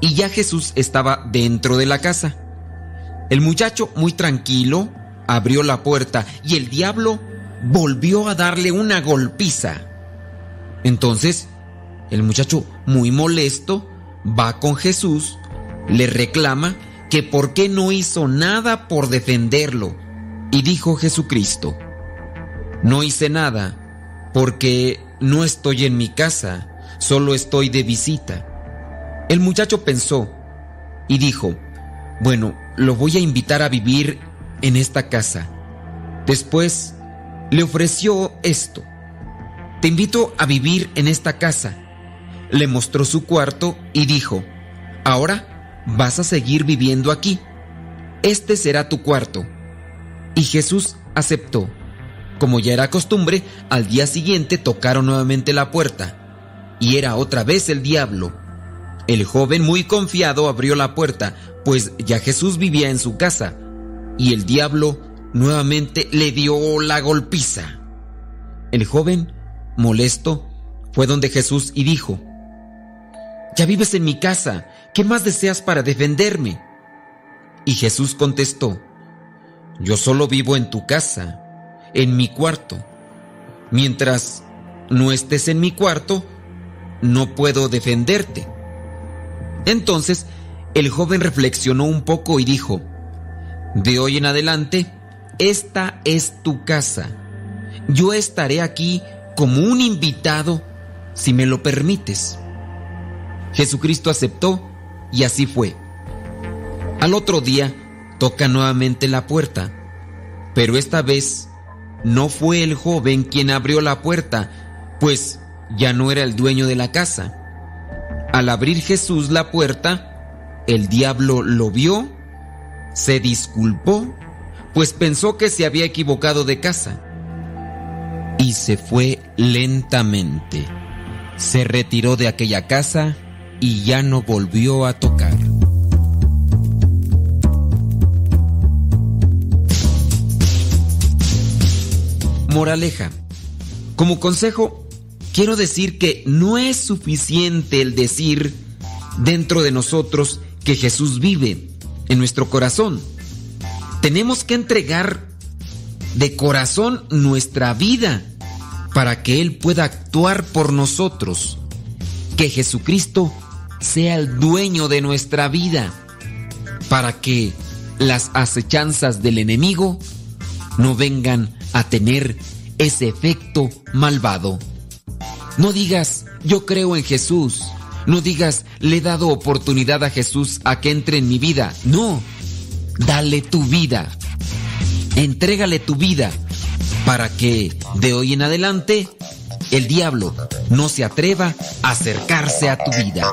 y ya Jesús estaba dentro de la casa. El muchacho, muy tranquilo, abrió la puerta y el diablo volvió a darle una golpiza. Entonces, el muchacho, muy molesto, va con Jesús, le reclama que por qué no hizo nada por defenderlo. Y dijo Jesucristo, no hice nada porque no estoy en mi casa, solo estoy de visita. El muchacho pensó y dijo, bueno, lo voy a invitar a vivir en esta casa. Después le ofreció esto. Te invito a vivir en esta casa. Le mostró su cuarto y dijo, ahora vas a seguir viviendo aquí. Este será tu cuarto. Y Jesús aceptó. Como ya era costumbre, al día siguiente tocaron nuevamente la puerta. Y era otra vez el diablo. El joven muy confiado abrió la puerta, pues ya Jesús vivía en su casa, y el diablo nuevamente le dio la golpiza. El joven, molesto, fue donde Jesús y dijo, Ya vives en mi casa, ¿qué más deseas para defenderme? Y Jesús contestó, Yo solo vivo en tu casa, en mi cuarto. Mientras no estés en mi cuarto, no puedo defenderte. Entonces el joven reflexionó un poco y dijo, De hoy en adelante, esta es tu casa. Yo estaré aquí como un invitado si me lo permites. Jesucristo aceptó y así fue. Al otro día toca nuevamente la puerta, pero esta vez no fue el joven quien abrió la puerta, pues ya no era el dueño de la casa. Al abrir Jesús la puerta, el diablo lo vio, se disculpó, pues pensó que se había equivocado de casa, y se fue lentamente. Se retiró de aquella casa y ya no volvió a tocar. Moraleja. Como consejo, quiero decir que no es suficiente el decir dentro de nosotros que Jesús vive en nuestro corazón. Tenemos que entregar de corazón nuestra vida para que Él pueda actuar por nosotros. Que Jesucristo sea el dueño de nuestra vida para que las acechanzas del enemigo no vengan a tener ese efecto malvado. No digas, yo creo en Jesús. No digas, le he dado oportunidad a Jesús a que entre en mi vida. No, dale tu vida. Entrégale tu vida para que de hoy en adelante el diablo no se atreva a acercarse a tu vida.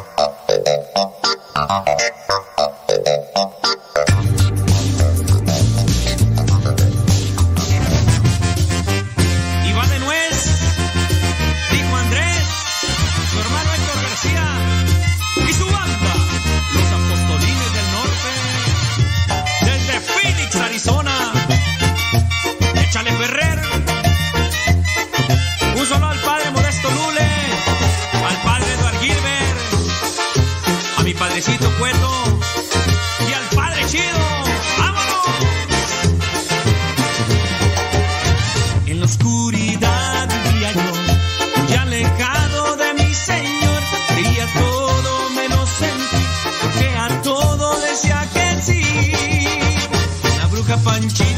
Cueto y al padre Chido. ¡Vámonos! En la oscuridad vivía yo, muy alejado de mi Señor. Creía todo menos en ti, porque a todo decía que sí. La bruja Panchita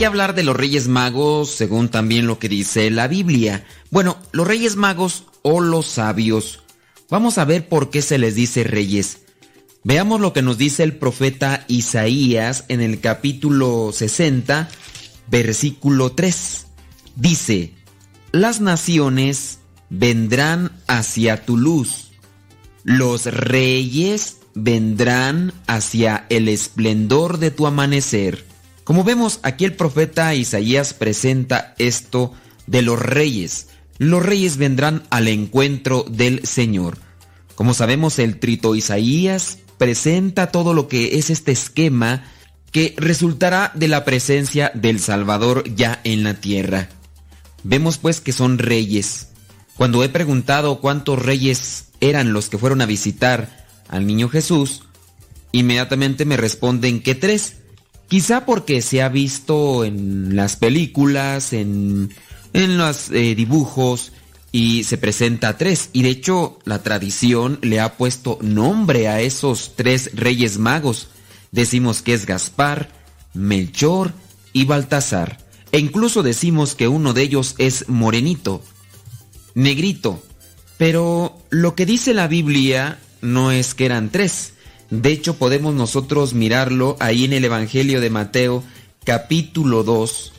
que hablar de los Reyes Magos según también lo que dice la Biblia. Bueno, los Reyes Magos o los sabios. Vamos a ver por qué se les dice reyes. Veamos lo que nos dice el profeta Isaías en el capítulo 60, versículo 3. Dice, las naciones vendrán hacia tu luz los reyes vendrán hacia el esplendor de tu amanecer. Como vemos, aquí el profeta Isaías presenta esto de los reyes. Los reyes vendrán al encuentro del Señor. Como sabemos, el trito Isaías presenta todo lo que es este esquema que resultará de la presencia del Salvador ya en la tierra. Vemos pues que son reyes. Cuando he preguntado cuántos reyes eran los que fueron a visitar al niño Jesús, inmediatamente me responden que tres. Quizá porque se ha visto en las películas, en, en los eh, dibujos, y se presenta a tres. Y de hecho la tradición le ha puesto nombre a esos tres reyes magos. Decimos que es Gaspar, Melchor y Baltasar. E incluso decimos que uno de ellos es morenito, negrito. Pero lo que dice la Biblia no es que eran tres. De hecho, podemos nosotros mirarlo ahí en el Evangelio de Mateo, capítulo 2,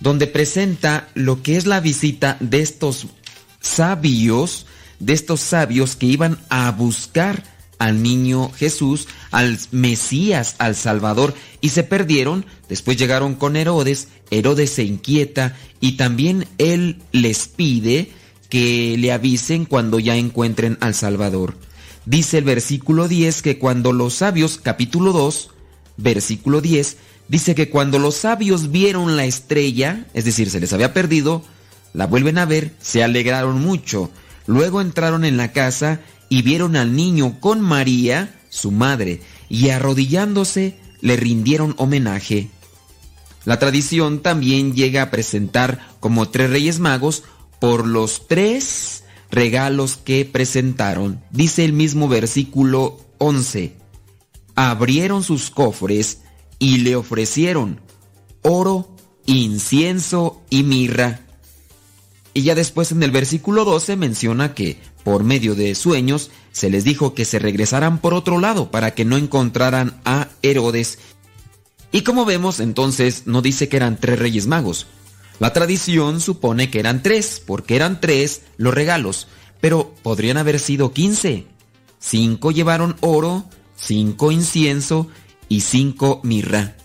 donde presenta lo que es la visita de estos sabios, de estos sabios que iban a buscar al niño Jesús, al Mesías, al Salvador, y se perdieron. Después llegaron con Herodes, Herodes se inquieta y también él les pide que le avisen cuando ya encuentren al Salvador. Dice el versículo 10 que cuando los sabios, capítulo 2, versículo 10, dice que cuando los sabios vieron la estrella, es decir, se les había perdido, la vuelven a ver, se alegraron mucho. Luego entraron en la casa y vieron al niño con María, su madre, y arrodillándose le rindieron homenaje. La tradición también llega a presentar como tres reyes magos por los tres regalos que presentaron. Dice el mismo versículo 11. Abrieron sus cofres y le ofrecieron oro, incienso y mirra. Y ya después en el versículo 12 menciona que por medio de sueños se les dijo que se regresaran por otro lado para que no encontraran a Herodes. Y como vemos entonces no dice que eran tres reyes magos, la tradición supone que eran tres, porque eran tres los regalos, pero podrían haber sido quince. Cinco llevaron oro, cinco incienso y cinco mirra.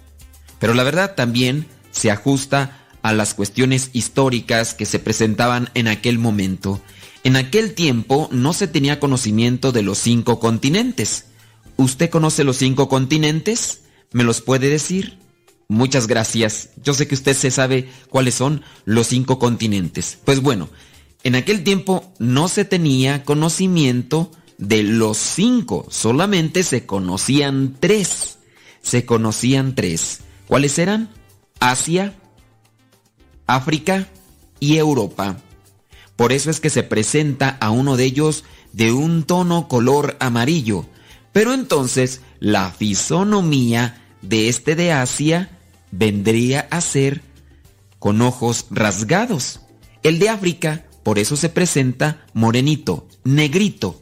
Pero la verdad también se ajusta a las cuestiones históricas que se presentaban en aquel momento. En aquel tiempo no se tenía conocimiento de los cinco continentes. ¿Usted conoce los cinco continentes? ¿Me los puede decir? Muchas gracias. Yo sé que usted se sabe cuáles son los cinco continentes. Pues bueno, en aquel tiempo no se tenía conocimiento de los cinco, solamente se conocían tres. Se conocían tres. ¿Cuáles eran? Asia, África y Europa. Por eso es que se presenta a uno de ellos de un tono color amarillo. Pero entonces la fisonomía de este de Asia vendría a ser con ojos rasgados. El de África, por eso se presenta morenito, negrito.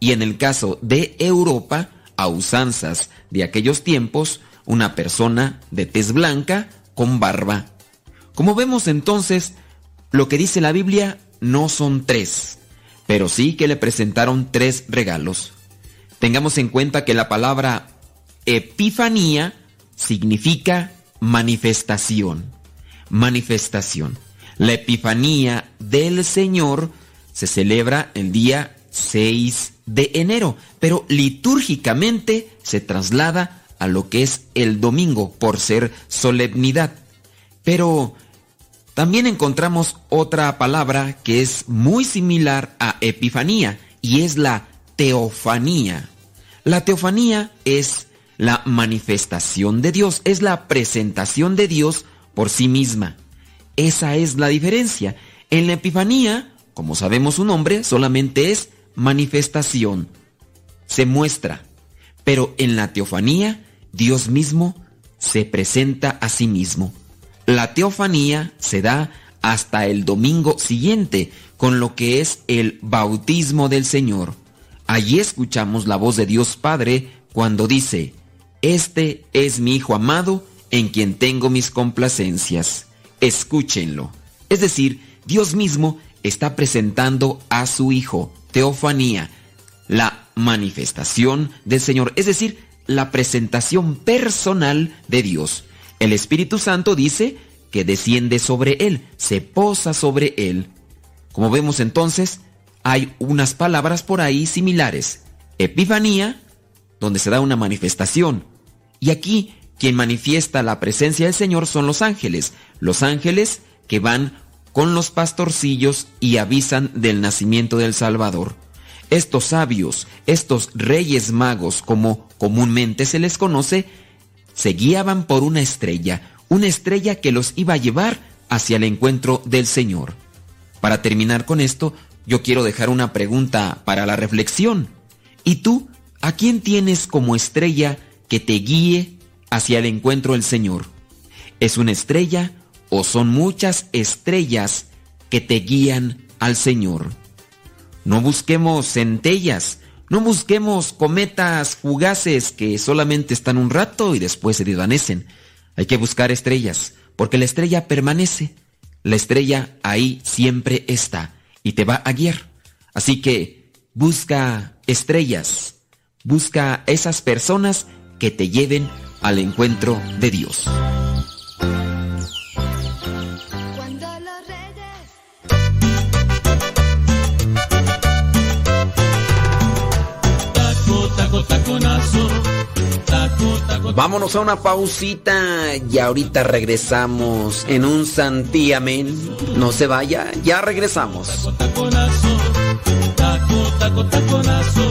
Y en el caso de Europa, a usanzas de aquellos tiempos, una persona de tez blanca con barba. Como vemos entonces, lo que dice la Biblia no son tres, pero sí que le presentaron tres regalos. Tengamos en cuenta que la palabra epifanía significa manifestación. Manifestación. La Epifanía del Señor se celebra el día 6 de enero, pero litúrgicamente se traslada a lo que es el domingo por ser solemnidad. Pero también encontramos otra palabra que es muy similar a Epifanía y es la teofanía. La teofanía es la manifestación de Dios, es la presentación de Dios por sí misma. Esa es la diferencia. En la Epifanía, como sabemos su nombre, solamente es manifestación. Se muestra. Pero en la teofanía, Dios mismo se presenta a sí mismo. La teofanía se da hasta el domingo siguiente, con lo que es el bautismo del Señor. Allí escuchamos la voz de Dios Padre cuando dice, este es mi Hijo amado en quien tengo mis complacencias. Escúchenlo. Es decir, Dios mismo está presentando a su Hijo, Teofanía, la manifestación del Señor, es decir, la presentación personal de Dios. El Espíritu Santo dice que desciende sobre él, se posa sobre él. Como vemos entonces, hay unas palabras por ahí similares. Epifanía, donde se da una manifestación. Y aquí quien manifiesta la presencia del Señor son los ángeles. Los ángeles que van con los pastorcillos y avisan del nacimiento del Salvador. Estos sabios, estos reyes magos, como comúnmente se les conoce, se guiaban por una estrella, una estrella que los iba a llevar hacia el encuentro del Señor. Para terminar con esto, yo quiero dejar una pregunta para la reflexión. ¿Y tú, a quién tienes como estrella que te guíe hacia el encuentro del Señor? ¿Es una estrella o son muchas estrellas que te guían al Señor? No busquemos centellas, no busquemos cometas fugaces que solamente están un rato y después se desvanecen. Hay que buscar estrellas, porque la estrella permanece. La estrella ahí siempre está y te va a guiar. Así que busca estrellas, busca esas personas que te lleven al encuentro de Dios. Vámonos a una pausita y ahorita regresamos en un santiamén. No se vaya, ya regresamos. taconazo, taco, taco, taconazo,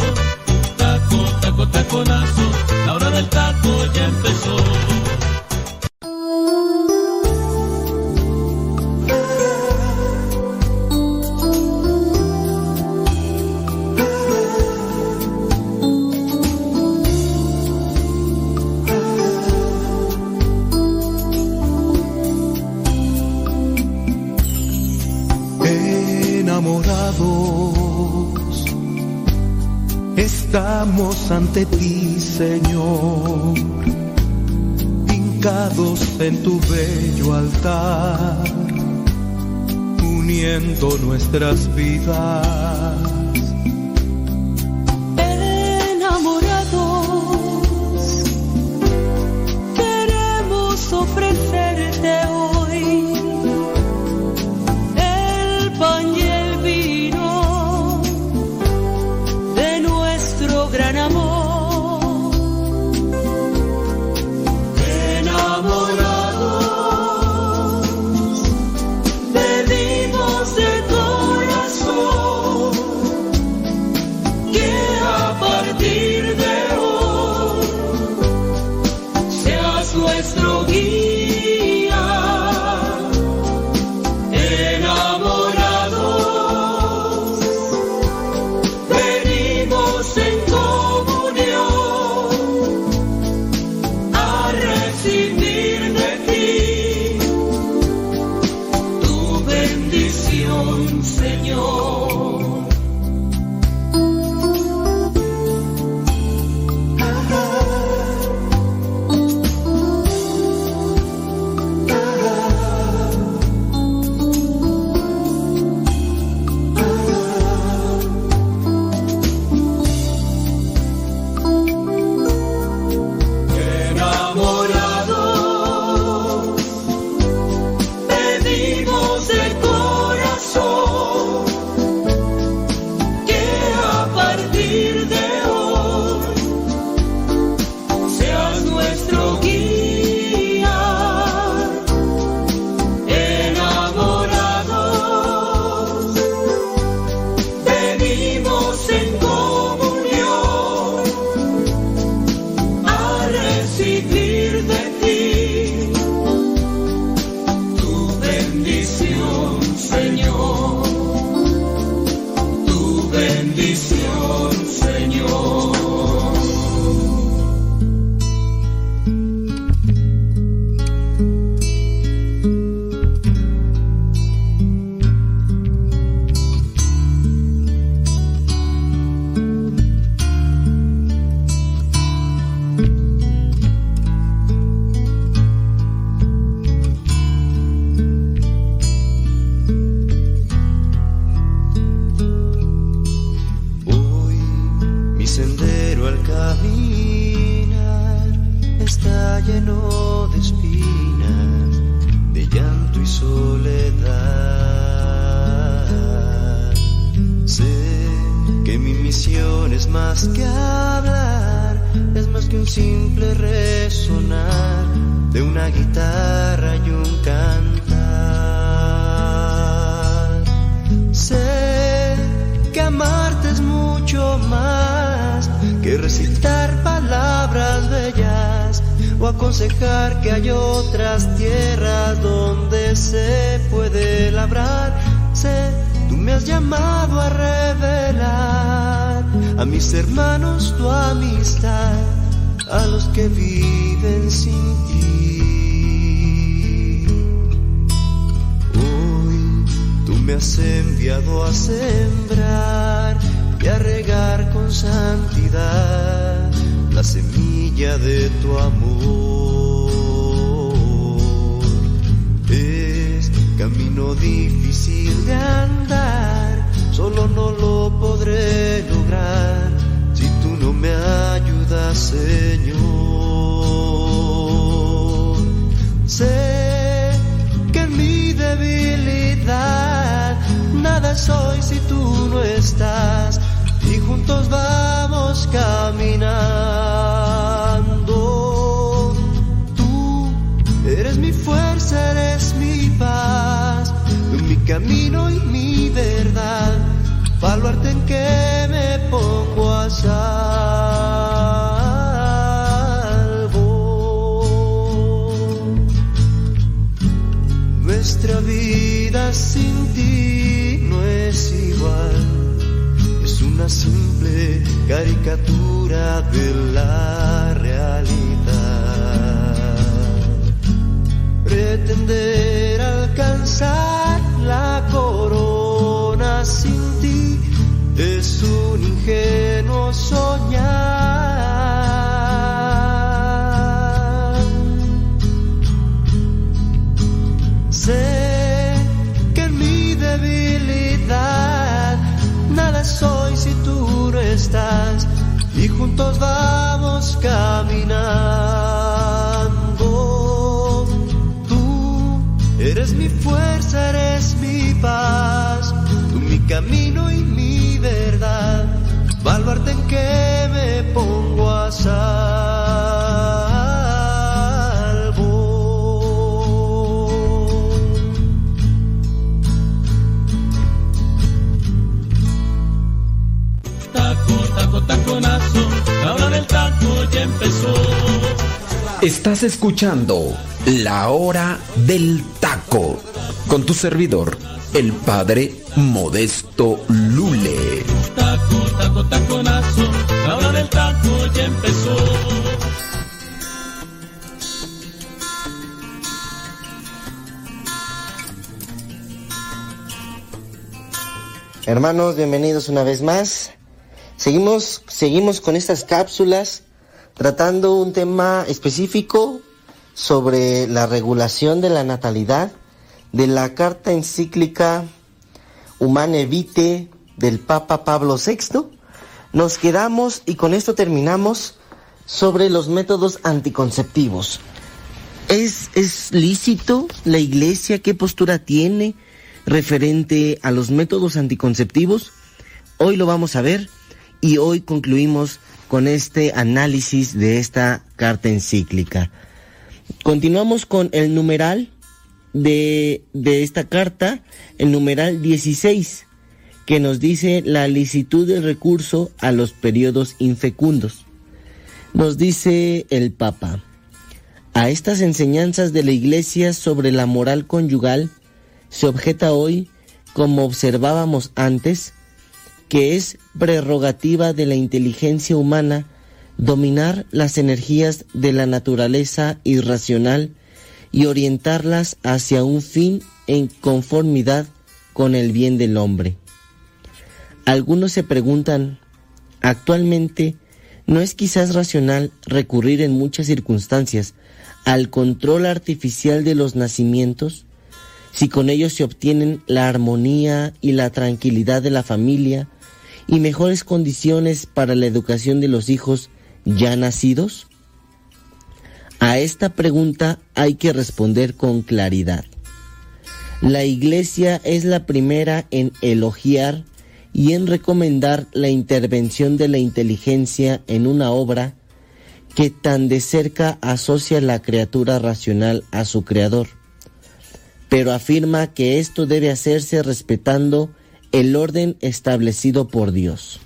taco, taco, taconazo, taco ya empezó. estamos ante ti, Señor, hincados en tu bello altar, uniendo nuestras vidas. Camino y mi verdad. Baluarte en que me pongo a salvo. Nuestra vida sin ti no es igual es una simple caricatura de la realidad. Pretender que me pongo a salvo. Taco, taco, taconazo, la hora del taco ya empezó. Estás escuchando La Hora del Taco con tu servidor, el padre Modesto Lule. Hermanos, bienvenidos una vez más. Seguimos, seguimos con estas cápsulas tratando un tema específico sobre la regulación de la natalidad de la carta encíclica Humane Vitae del Papa Pablo VI. Nos quedamos y con esto terminamos sobre los métodos anticonceptivos. ¿Es, es lícito la iglesia? ¿Qué postura tiene referente a los métodos anticonceptivos? Hoy lo vamos a ver y hoy concluimos con este análisis de esta carta encíclica. Continuamos con el numeral de, de esta carta, el numeral 16, que nos dice la licitud del recurso a los periodos infecundos. Nos dice el Papa, a estas enseñanzas de la Iglesia sobre la moral conyugal se objeta hoy, como observábamos antes, que es prerrogativa de la inteligencia humana dominar las energías de la naturaleza irracional y orientarlas hacia un fin en conformidad con el bien del hombre. Algunos se preguntan, actualmente, ¿no es quizás racional recurrir en muchas circunstancias al control artificial de los nacimientos? Si con ello se obtienen la armonía y la tranquilidad de la familia y mejores condiciones para la educación de los hijos ya nacidos? A esta pregunta hay que responder con claridad. La Iglesia es la primera en elogiar y en recomendar la intervención de la inteligencia en una obra que tan de cerca asocia la criatura racional a su creador, pero afirma que esto debe hacerse respetando el orden establecido por Dios.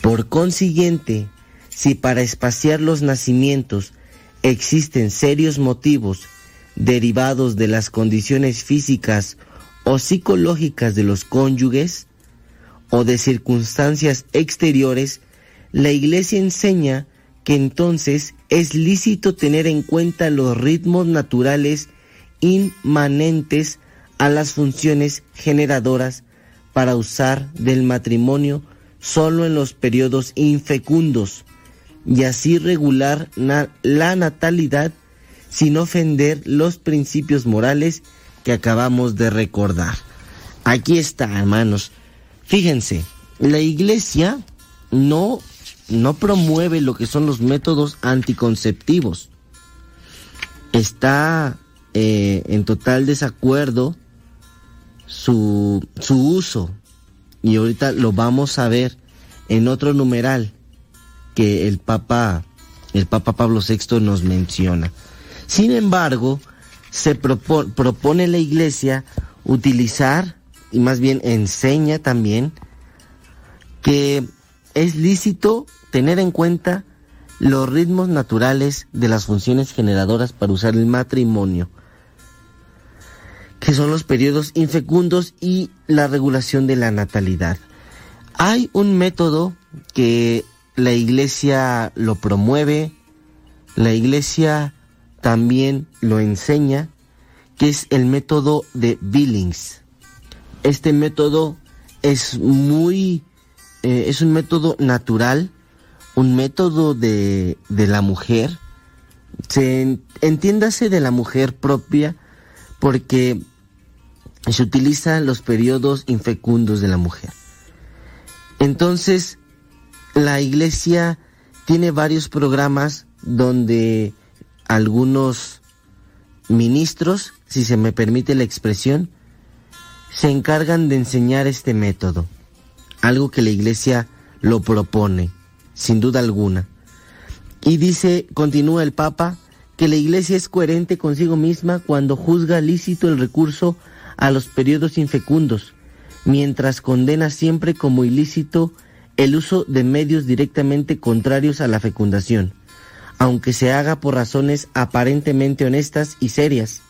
Por consiguiente, si para espaciar los nacimientos existen serios motivos derivados de las condiciones físicas o psicológicas de los cónyuges o de circunstancias exteriores, la Iglesia enseña que entonces es lícito tener en cuenta los ritmos naturales inmanentes a las funciones generadoras para usar del matrimonio solo en los periodos infecundos y así regular la natalidad sin ofender los principios morales que acabamos de recordar. Aquí está, hermanos. Fíjense, la iglesia no no promueve lo que son los métodos anticonceptivos. Está eh, en total desacuerdo su, su uso. Y ahorita lo vamos a ver en otro numeral que el Papa, el Papa Pablo VI nos menciona. Sin embargo, se propone la Iglesia utilizar, y más bien enseña también, que es lícito tener en cuenta los ritmos naturales de las funciones generadoras para usar el matrimonio, que son los periodos infecundos y la regulación de la natalidad. Hay un método que la iglesia lo promueve, la iglesia también lo enseña, que es el método de Billings. Este método es muy, eh, es un método natural, un método de, de la mujer. Se entiéndase de la mujer propia porque se utilizan los periodos infecundos de la mujer. Entonces, la iglesia tiene varios programas donde algunos ministros, si se me permite la expresión, se encargan de enseñar este método, algo que la iglesia lo propone, sin duda alguna. Y dice, continúa el Papa, que la iglesia es coherente consigo misma cuando juzga lícito el recurso a los periodos infecundos, mientras condena siempre como ilícito el uso de medios directamente contrarios a la fecundación, aunque se haga por razones aparentemente honestas y serias.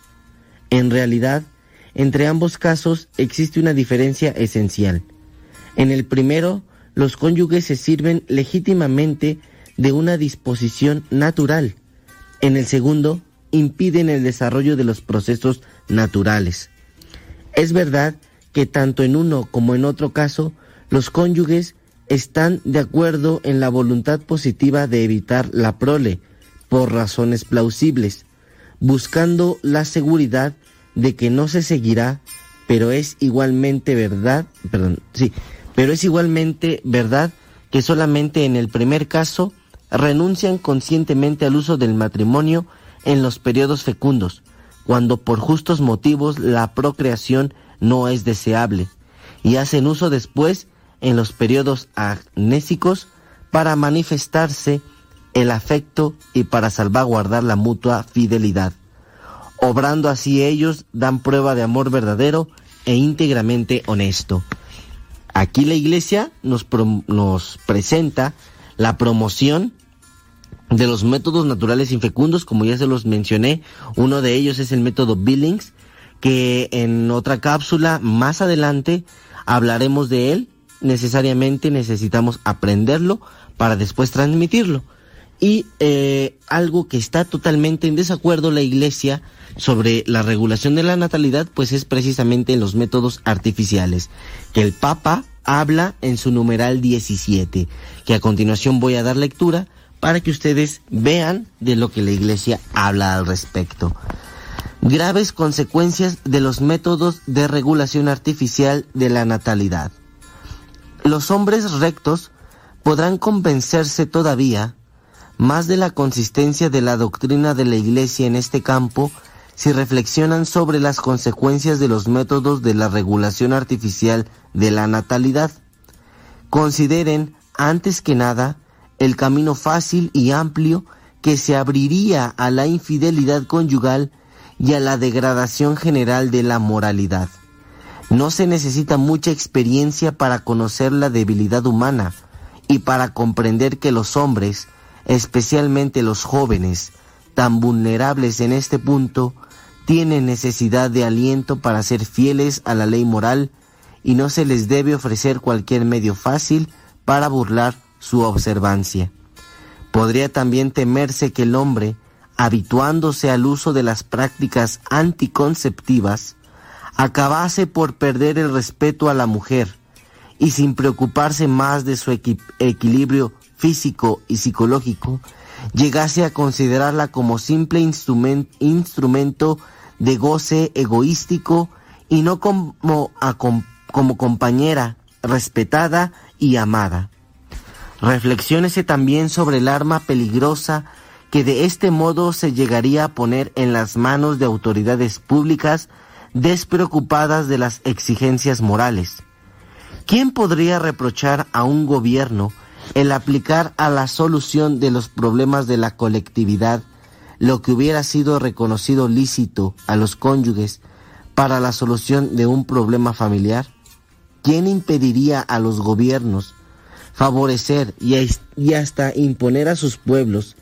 En realidad, entre ambos casos existe una diferencia esencial. En el primero, los cónyuges se sirven legítimamente de una disposición natural. En el segundo, impiden el desarrollo de los procesos naturales. Es verdad que tanto en uno como en otro caso, los cónyuges están de acuerdo en la voluntad positiva de evitar la prole, por razones plausibles, buscando la seguridad de que no se seguirá, pero es igualmente verdad, perdón, sí, pero es igualmente verdad que solamente en el primer caso renuncian conscientemente al uso del matrimonio en los periodos fecundos, cuando por justos motivos la procreación no es deseable, y hacen uso después en los periodos agnésicos para manifestarse el afecto y para salvaguardar la mutua fidelidad. Obrando así ellos dan prueba de amor verdadero e íntegramente honesto. Aquí la iglesia nos, nos presenta la promoción de los métodos naturales infecundos, como ya se los mencioné, uno de ellos es el método Billings, que en otra cápsula más adelante hablaremos de él. Necesariamente necesitamos aprenderlo para después transmitirlo. Y eh, algo que está totalmente en desacuerdo la Iglesia sobre la regulación de la natalidad, pues es precisamente en los métodos artificiales, que el Papa habla en su numeral 17, que a continuación voy a dar lectura para que ustedes vean de lo que la Iglesia habla al respecto. Graves consecuencias de los métodos de regulación artificial de la natalidad. Los hombres rectos podrán convencerse todavía más de la consistencia de la doctrina de la Iglesia en este campo si reflexionan sobre las consecuencias de los métodos de la regulación artificial de la natalidad. Consideren, antes que nada, el camino fácil y amplio que se abriría a la infidelidad conyugal y a la degradación general de la moralidad. No se necesita mucha experiencia para conocer la debilidad humana y para comprender que los hombres, especialmente los jóvenes, tan vulnerables en este punto, tienen necesidad de aliento para ser fieles a la ley moral y no se les debe ofrecer cualquier medio fácil para burlar su observancia. Podría también temerse que el hombre, habituándose al uso de las prácticas anticonceptivas, acabase por perder el respeto a la mujer y sin preocuparse más de su equilibrio físico y psicológico, llegase a considerarla como simple instrumento de goce egoístico y no como, como compañera respetada y amada. Reflexiónese también sobre el arma peligrosa que de este modo se llegaría a poner en las manos de autoridades públicas despreocupadas de las exigencias morales. ¿Quién podría reprochar a un gobierno el aplicar a la solución de los problemas de la colectividad lo que hubiera sido reconocido lícito a los cónyuges para la solución de un problema familiar? ¿Quién impediría a los gobiernos favorecer y hasta imponer a sus pueblos,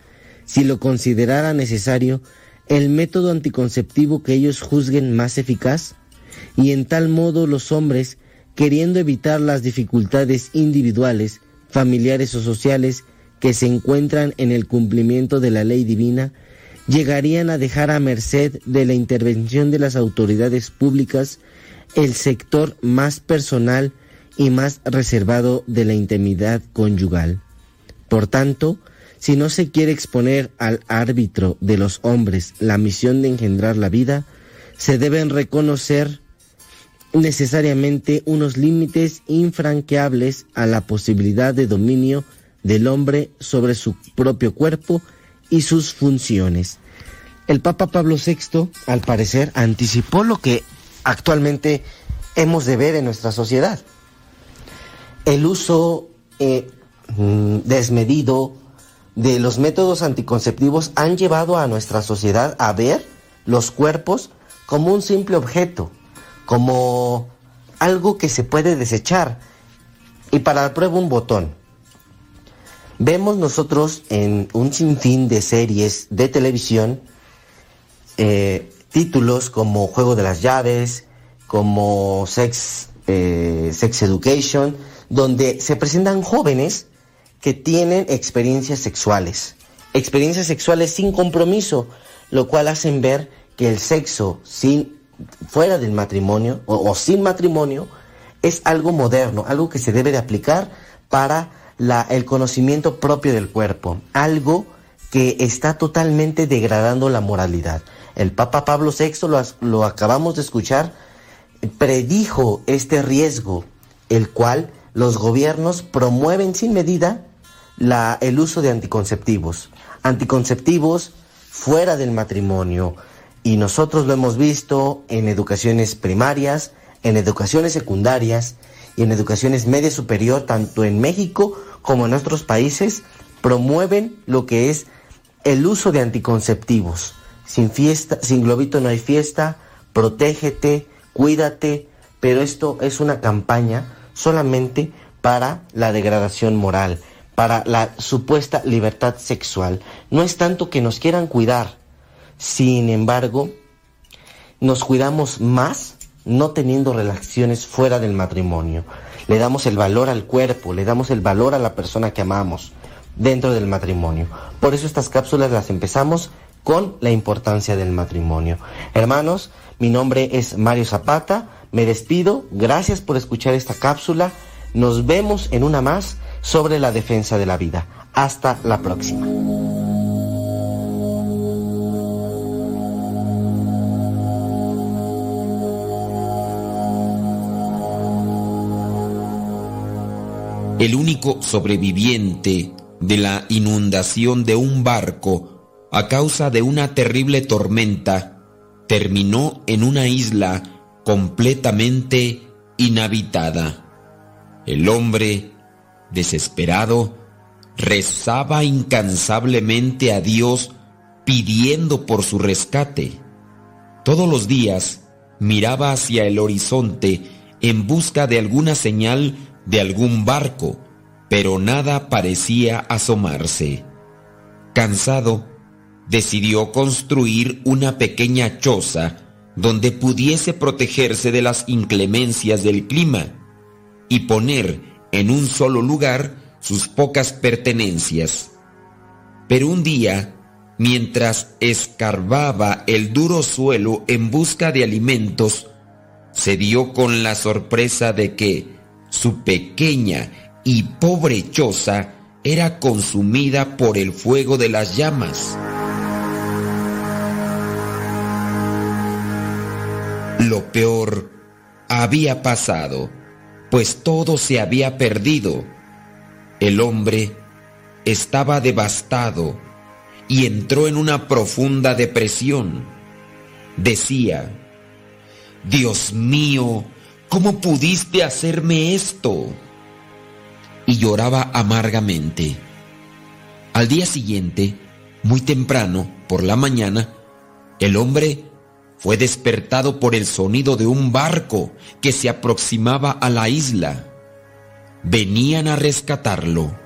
si lo considerara necesario, el método anticonceptivo que ellos juzguen más eficaz? Y en tal modo los hombres, queriendo evitar las dificultades individuales, familiares o sociales que se encuentran en el cumplimiento de la ley divina, llegarían a dejar a merced de la intervención de las autoridades públicas el sector más personal y más reservado de la intimidad conyugal. Por tanto, si no se quiere exponer al árbitro de los hombres la misión de engendrar la vida, se deben reconocer necesariamente unos límites infranqueables a la posibilidad de dominio del hombre sobre su propio cuerpo y sus funciones. El Papa Pablo VI, al parecer, anticipó lo que actualmente hemos de ver en nuestra sociedad. El uso eh, mm, desmedido de los métodos anticonceptivos han llevado a nuestra sociedad a ver los cuerpos como un simple objeto, como algo que se puede desechar. Y para la prueba un botón. Vemos nosotros en un sinfín de series de televisión eh, títulos como Juego de las Llaves, como Sex, eh, Sex Education, donde se presentan jóvenes que tienen experiencias sexuales, experiencias sexuales sin compromiso, lo cual hacen ver que el sexo sin fuera del matrimonio o, o sin matrimonio es algo moderno, algo que se debe de aplicar para la, el conocimiento propio del cuerpo, algo que está totalmente degradando la moralidad. El Papa Pablo VI, lo, acabamos de escuchar, predijo este riesgo, el cual los gobiernos promueven sin medida la, el uso de anticonceptivos. Anticonceptivos fuera del matrimonio. Y nosotros lo hemos visto en educaciones primarias, en educaciones secundarias y en educaciones media superior, tanto en México como en otros países, promueven lo que es el uso de anticonceptivos. Sin fiesta, sin globito no hay fiesta, protégete, cuídate, pero esto es una campaña solamente para la degradación moral, para la supuesta libertad sexual. No es tanto que nos quieran cuidar, sin embargo, nos cuidamos más no teniendo relaciones fuera del matrimonio. Le damos el valor al cuerpo, le damos el valor a la persona que amamos dentro del matrimonio. Por eso estas cápsulas las empezamos con la importancia del matrimonio. Hermanos, mi nombre es Mario Zapata, me despido, gracias por escuchar esta cápsula, nos vemos en una más sobre la defensa de la vida. Hasta la próxima. El único sobreviviente de la inundación de un barco a causa de una terrible tormenta terminó en una isla completamente inhabitada. El hombre, desesperado, rezaba incansablemente a Dios pidiendo por su rescate. Todos los días miraba hacia el horizonte en busca de alguna señal de algún barco, pero nada parecía asomarse. Cansado, decidió construir una pequeña choza donde pudiese protegerse de las inclemencias del clima y poner en un solo lugar sus pocas pertenencias. Pero un día, mientras escarbaba el duro suelo en busca de alimentos, se dio con la sorpresa de que su pequeña y pobre choza era consumida por el fuego de las llamas. Lo peor había pasado, pues todo se había perdido. El hombre estaba devastado y entró en una profunda depresión. Decía, Dios mío, ¿cómo pudiste hacerme esto? Y lloraba amargamente. Al día siguiente, muy temprano, por la mañana, el hombre fue despertado por el sonido de un barco que se aproximaba a la isla. Venían a rescatarlo.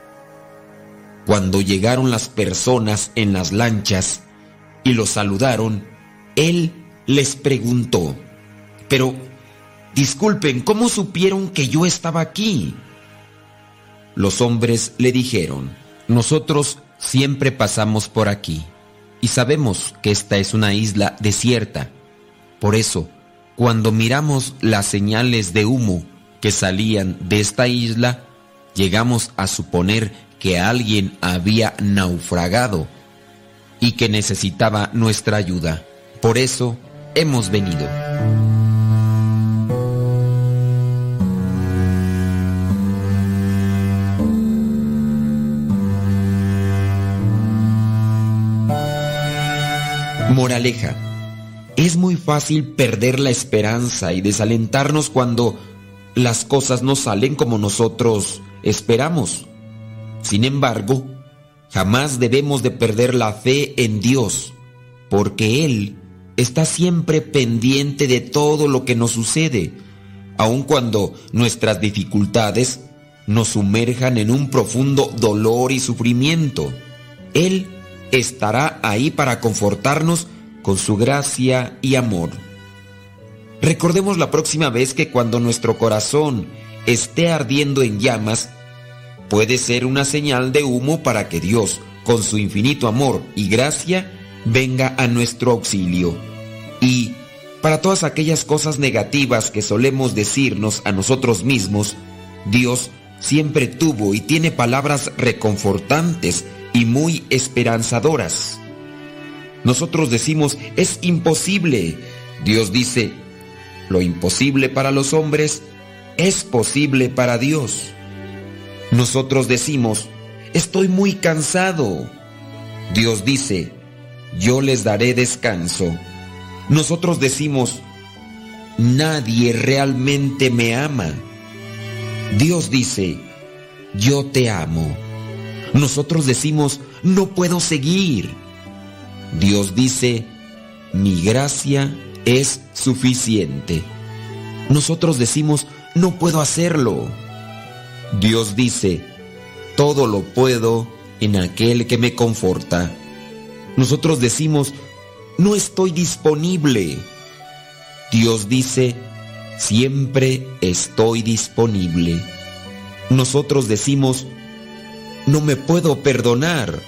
Cuando llegaron las personas en las lanchas y lo saludaron, él les preguntó, pero, disculpen, ¿cómo supieron que yo estaba aquí? Los hombres le dijeron, nosotros siempre pasamos por aquí y sabemos que esta es una isla desierta por eso, cuando miramos las señales de humo que salían de esta isla, llegamos a suponer que alguien había naufragado y que necesitaba nuestra ayuda. Por eso hemos venido. Moraleja es muy fácil perder la esperanza y desalentarnos cuando las cosas no salen como nosotros esperamos. Sin embargo, jamás debemos de perder la fe en Dios, porque Él está siempre pendiente de todo lo que nos sucede, aun cuando nuestras dificultades nos sumerjan en un profundo dolor y sufrimiento. Él estará ahí para confortarnos con su gracia y amor. Recordemos la próxima vez que cuando nuestro corazón esté ardiendo en llamas, puede ser una señal de humo para que Dios, con su infinito amor y gracia, venga a nuestro auxilio. Y para todas aquellas cosas negativas que solemos decirnos a nosotros mismos, Dios siempre tuvo y tiene palabras reconfortantes y muy esperanzadoras. Nosotros decimos, es imposible. Dios dice, lo imposible para los hombres es posible para Dios. Nosotros decimos, estoy muy cansado. Dios dice, yo les daré descanso. Nosotros decimos, nadie realmente me ama. Dios dice, yo te amo. Nosotros decimos, no puedo seguir. Dios dice, mi gracia es suficiente. Nosotros decimos, no puedo hacerlo. Dios dice, todo lo puedo en aquel que me conforta. Nosotros decimos, no estoy disponible. Dios dice, siempre estoy disponible. Nosotros decimos, no me puedo perdonar.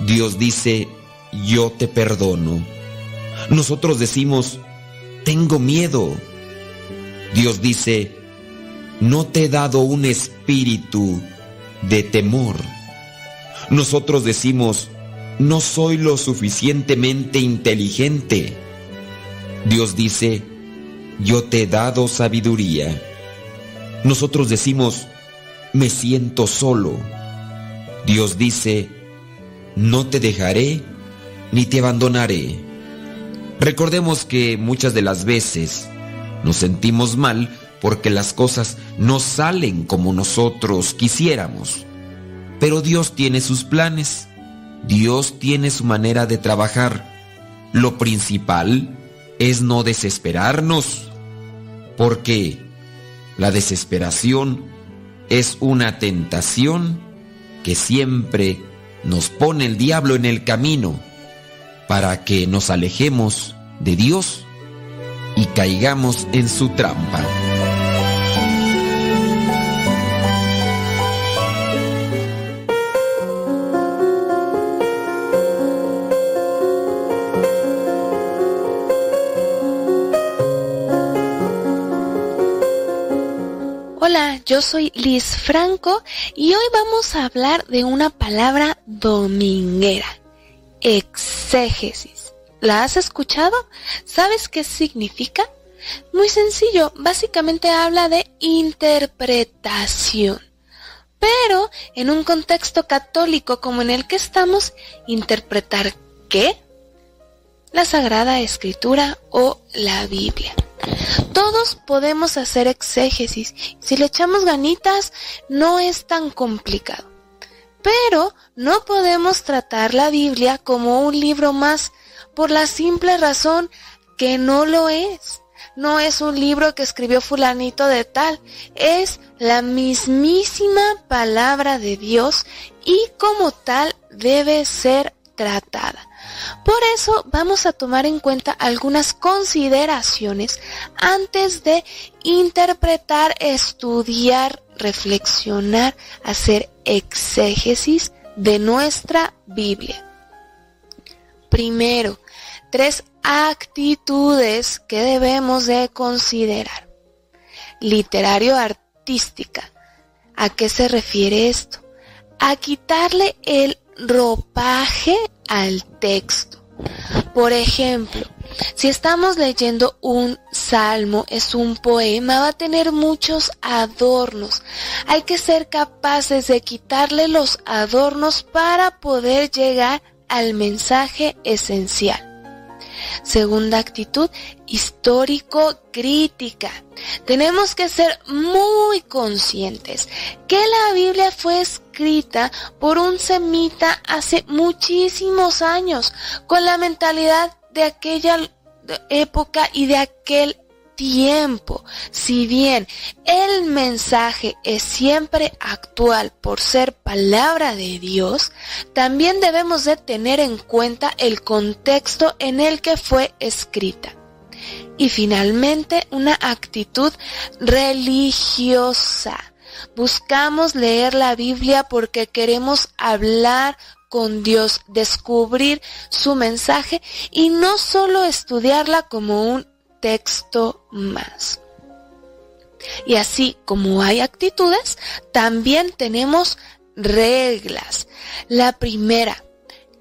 Dios dice, yo te perdono. Nosotros decimos, tengo miedo. Dios dice, no te he dado un espíritu de temor. Nosotros decimos, no soy lo suficientemente inteligente. Dios dice, yo te he dado sabiduría. Nosotros decimos, me siento solo. Dios dice, no te dejaré ni te abandonaré. Recordemos que muchas de las veces nos sentimos mal porque las cosas no salen como nosotros quisiéramos. Pero Dios tiene sus planes, Dios tiene su manera de trabajar. Lo principal es no desesperarnos, porque la desesperación es una tentación que siempre nos pone el diablo en el camino para que nos alejemos de Dios y caigamos en su trampa. Hola, yo soy Liz Franco y hoy vamos a hablar de una palabra dominguera, exégesis. ¿La has escuchado? ¿Sabes qué significa? Muy sencillo, básicamente habla de interpretación. Pero en un contexto católico como en el que estamos, ¿interpretar qué? La Sagrada Escritura o la Biblia. Todos podemos hacer exégesis. Si le echamos ganitas, no es tan complicado. Pero no podemos tratar la Biblia como un libro más por la simple razón que no lo es. No es un libro que escribió fulanito de tal, es la mismísima palabra de Dios y como tal debe ser tratada. Por eso vamos a tomar en cuenta algunas consideraciones antes de interpretar, estudiar, reflexionar, hacer exégesis de nuestra Biblia. Primero, tres actitudes que debemos de considerar. Literario artística. ¿A qué se refiere esto? A quitarle el ropaje al texto. Por ejemplo, si estamos leyendo un salmo, es un poema, va a tener muchos adornos. Hay que ser capaces de quitarle los adornos para poder llegar al mensaje esencial. Segunda actitud, histórico-crítica. Tenemos que ser muy conscientes que la Biblia fue escrita por un semita hace muchísimos años, con la mentalidad de aquella época y de aquel tiempo. Si bien el mensaje es siempre actual por ser palabra de Dios, también debemos de tener en cuenta el contexto en el que fue escrita. Y finalmente, una actitud religiosa. Buscamos leer la Biblia porque queremos hablar con Dios, descubrir su mensaje y no solo estudiarla como un texto más. Y así como hay actitudes, también tenemos reglas. La primera,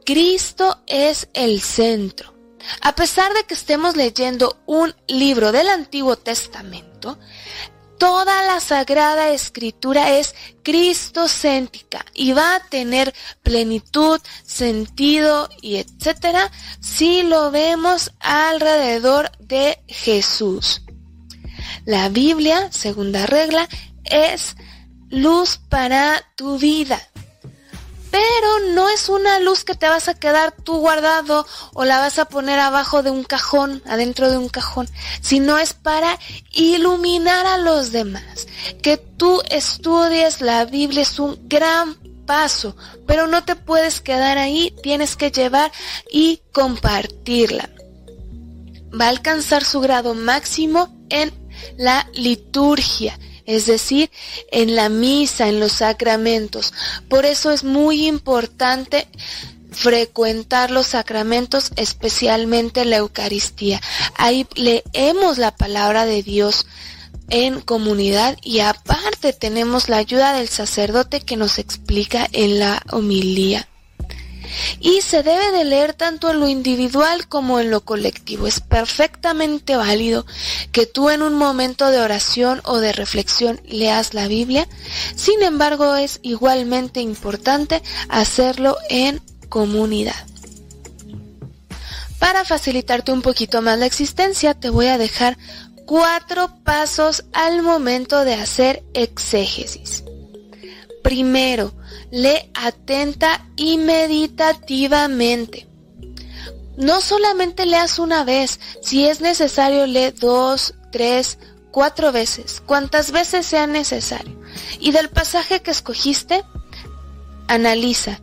Cristo es el centro. A pesar de que estemos leyendo un libro del Antiguo Testamento, toda la Sagrada Escritura es cristocéntrica y va a tener plenitud, sentido y etcétera si lo vemos alrededor de Jesús. La Biblia, segunda regla, es luz para tu vida pero no es una luz que te vas a quedar tú guardado o la vas a poner abajo de un cajón, adentro de un cajón, sino es para iluminar a los demás. Que tú estudies la Biblia es un gran paso, pero no te puedes quedar ahí, tienes que llevar y compartirla. Va a alcanzar su grado máximo en la liturgia es decir, en la misa, en los sacramentos. Por eso es muy importante frecuentar los sacramentos, especialmente la Eucaristía. Ahí leemos la palabra de Dios en comunidad y aparte tenemos la ayuda del sacerdote que nos explica en la homilía. Y se debe de leer tanto en lo individual como en lo colectivo. Es perfectamente válido que tú en un momento de oración o de reflexión leas la Biblia, sin embargo es igualmente importante hacerlo en comunidad. Para facilitarte un poquito más la existencia, te voy a dejar cuatro pasos al momento de hacer exégesis. Primero, lee atenta y meditativamente. No solamente leas una vez, si es necesario lee dos, tres, cuatro veces, cuantas veces sea necesario. Y del pasaje que escogiste, analiza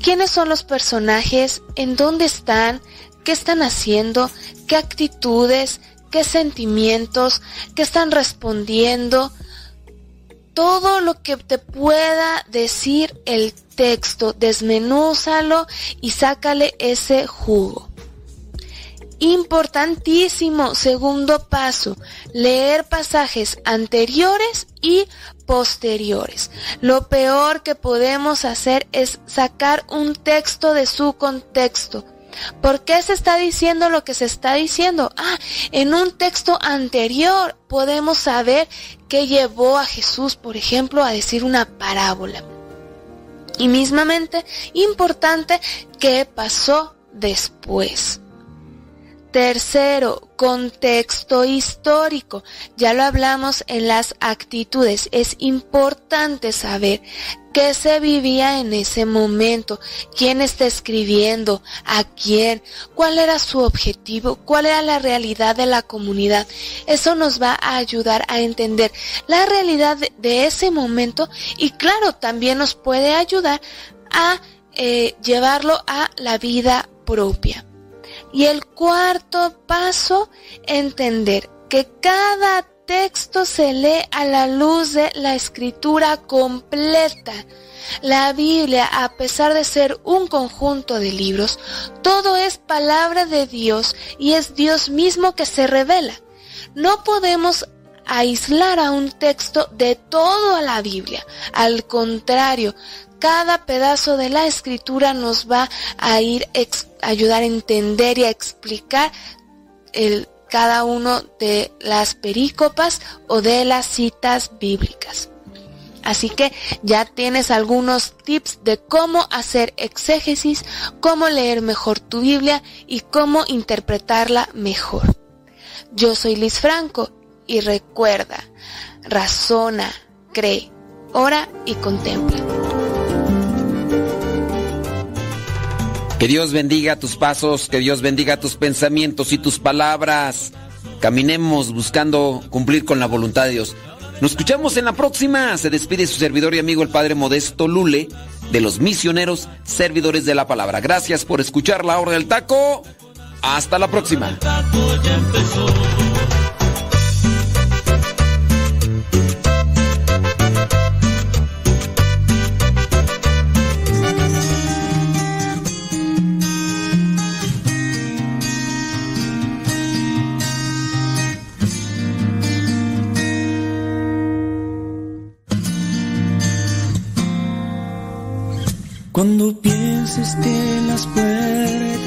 quiénes son los personajes, en dónde están, qué están haciendo, qué actitudes, qué sentimientos, qué están respondiendo, todo lo que te pueda decir el texto, desmenúzalo y sácale ese jugo. Importantísimo, segundo paso, leer pasajes anteriores y posteriores. Lo peor que podemos hacer es sacar un texto de su contexto. ¿Por qué se está diciendo lo que se está diciendo? Ah, en un texto anterior podemos saber qué llevó a Jesús, por ejemplo, a decir una parábola. Y mismamente, importante, qué pasó después. Tercero, contexto histórico. Ya lo hablamos en las actitudes. Es importante saber qué se vivía en ese momento, quién está escribiendo, a quién, cuál era su objetivo, cuál era la realidad de la comunidad. Eso nos va a ayudar a entender la realidad de ese momento y claro, también nos puede ayudar a eh, llevarlo a la vida propia. Y el cuarto paso, entender que cada texto se lee a la luz de la escritura completa. La Biblia, a pesar de ser un conjunto de libros, todo es palabra de Dios y es Dios mismo que se revela. No podemos aislar a un texto de toda la Biblia. Al contrario, cada pedazo de la escritura nos va a ir ayudar a entender y a explicar el, cada uno de las perícopas o de las citas bíblicas. Así que ya tienes algunos tips de cómo hacer exégesis, cómo leer mejor tu Biblia y cómo interpretarla mejor. Yo soy Liz Franco y recuerda, razona, cree, ora y contempla. Que Dios bendiga tus pasos, que Dios bendiga tus pensamientos y tus palabras. Caminemos buscando cumplir con la voluntad de Dios. Nos escuchamos en la próxima. Se despide su servidor y amigo el Padre Modesto Lule de los misioneros servidores de la palabra. Gracias por escuchar la hora del taco. Hasta la próxima. Cuando pienses que las puertas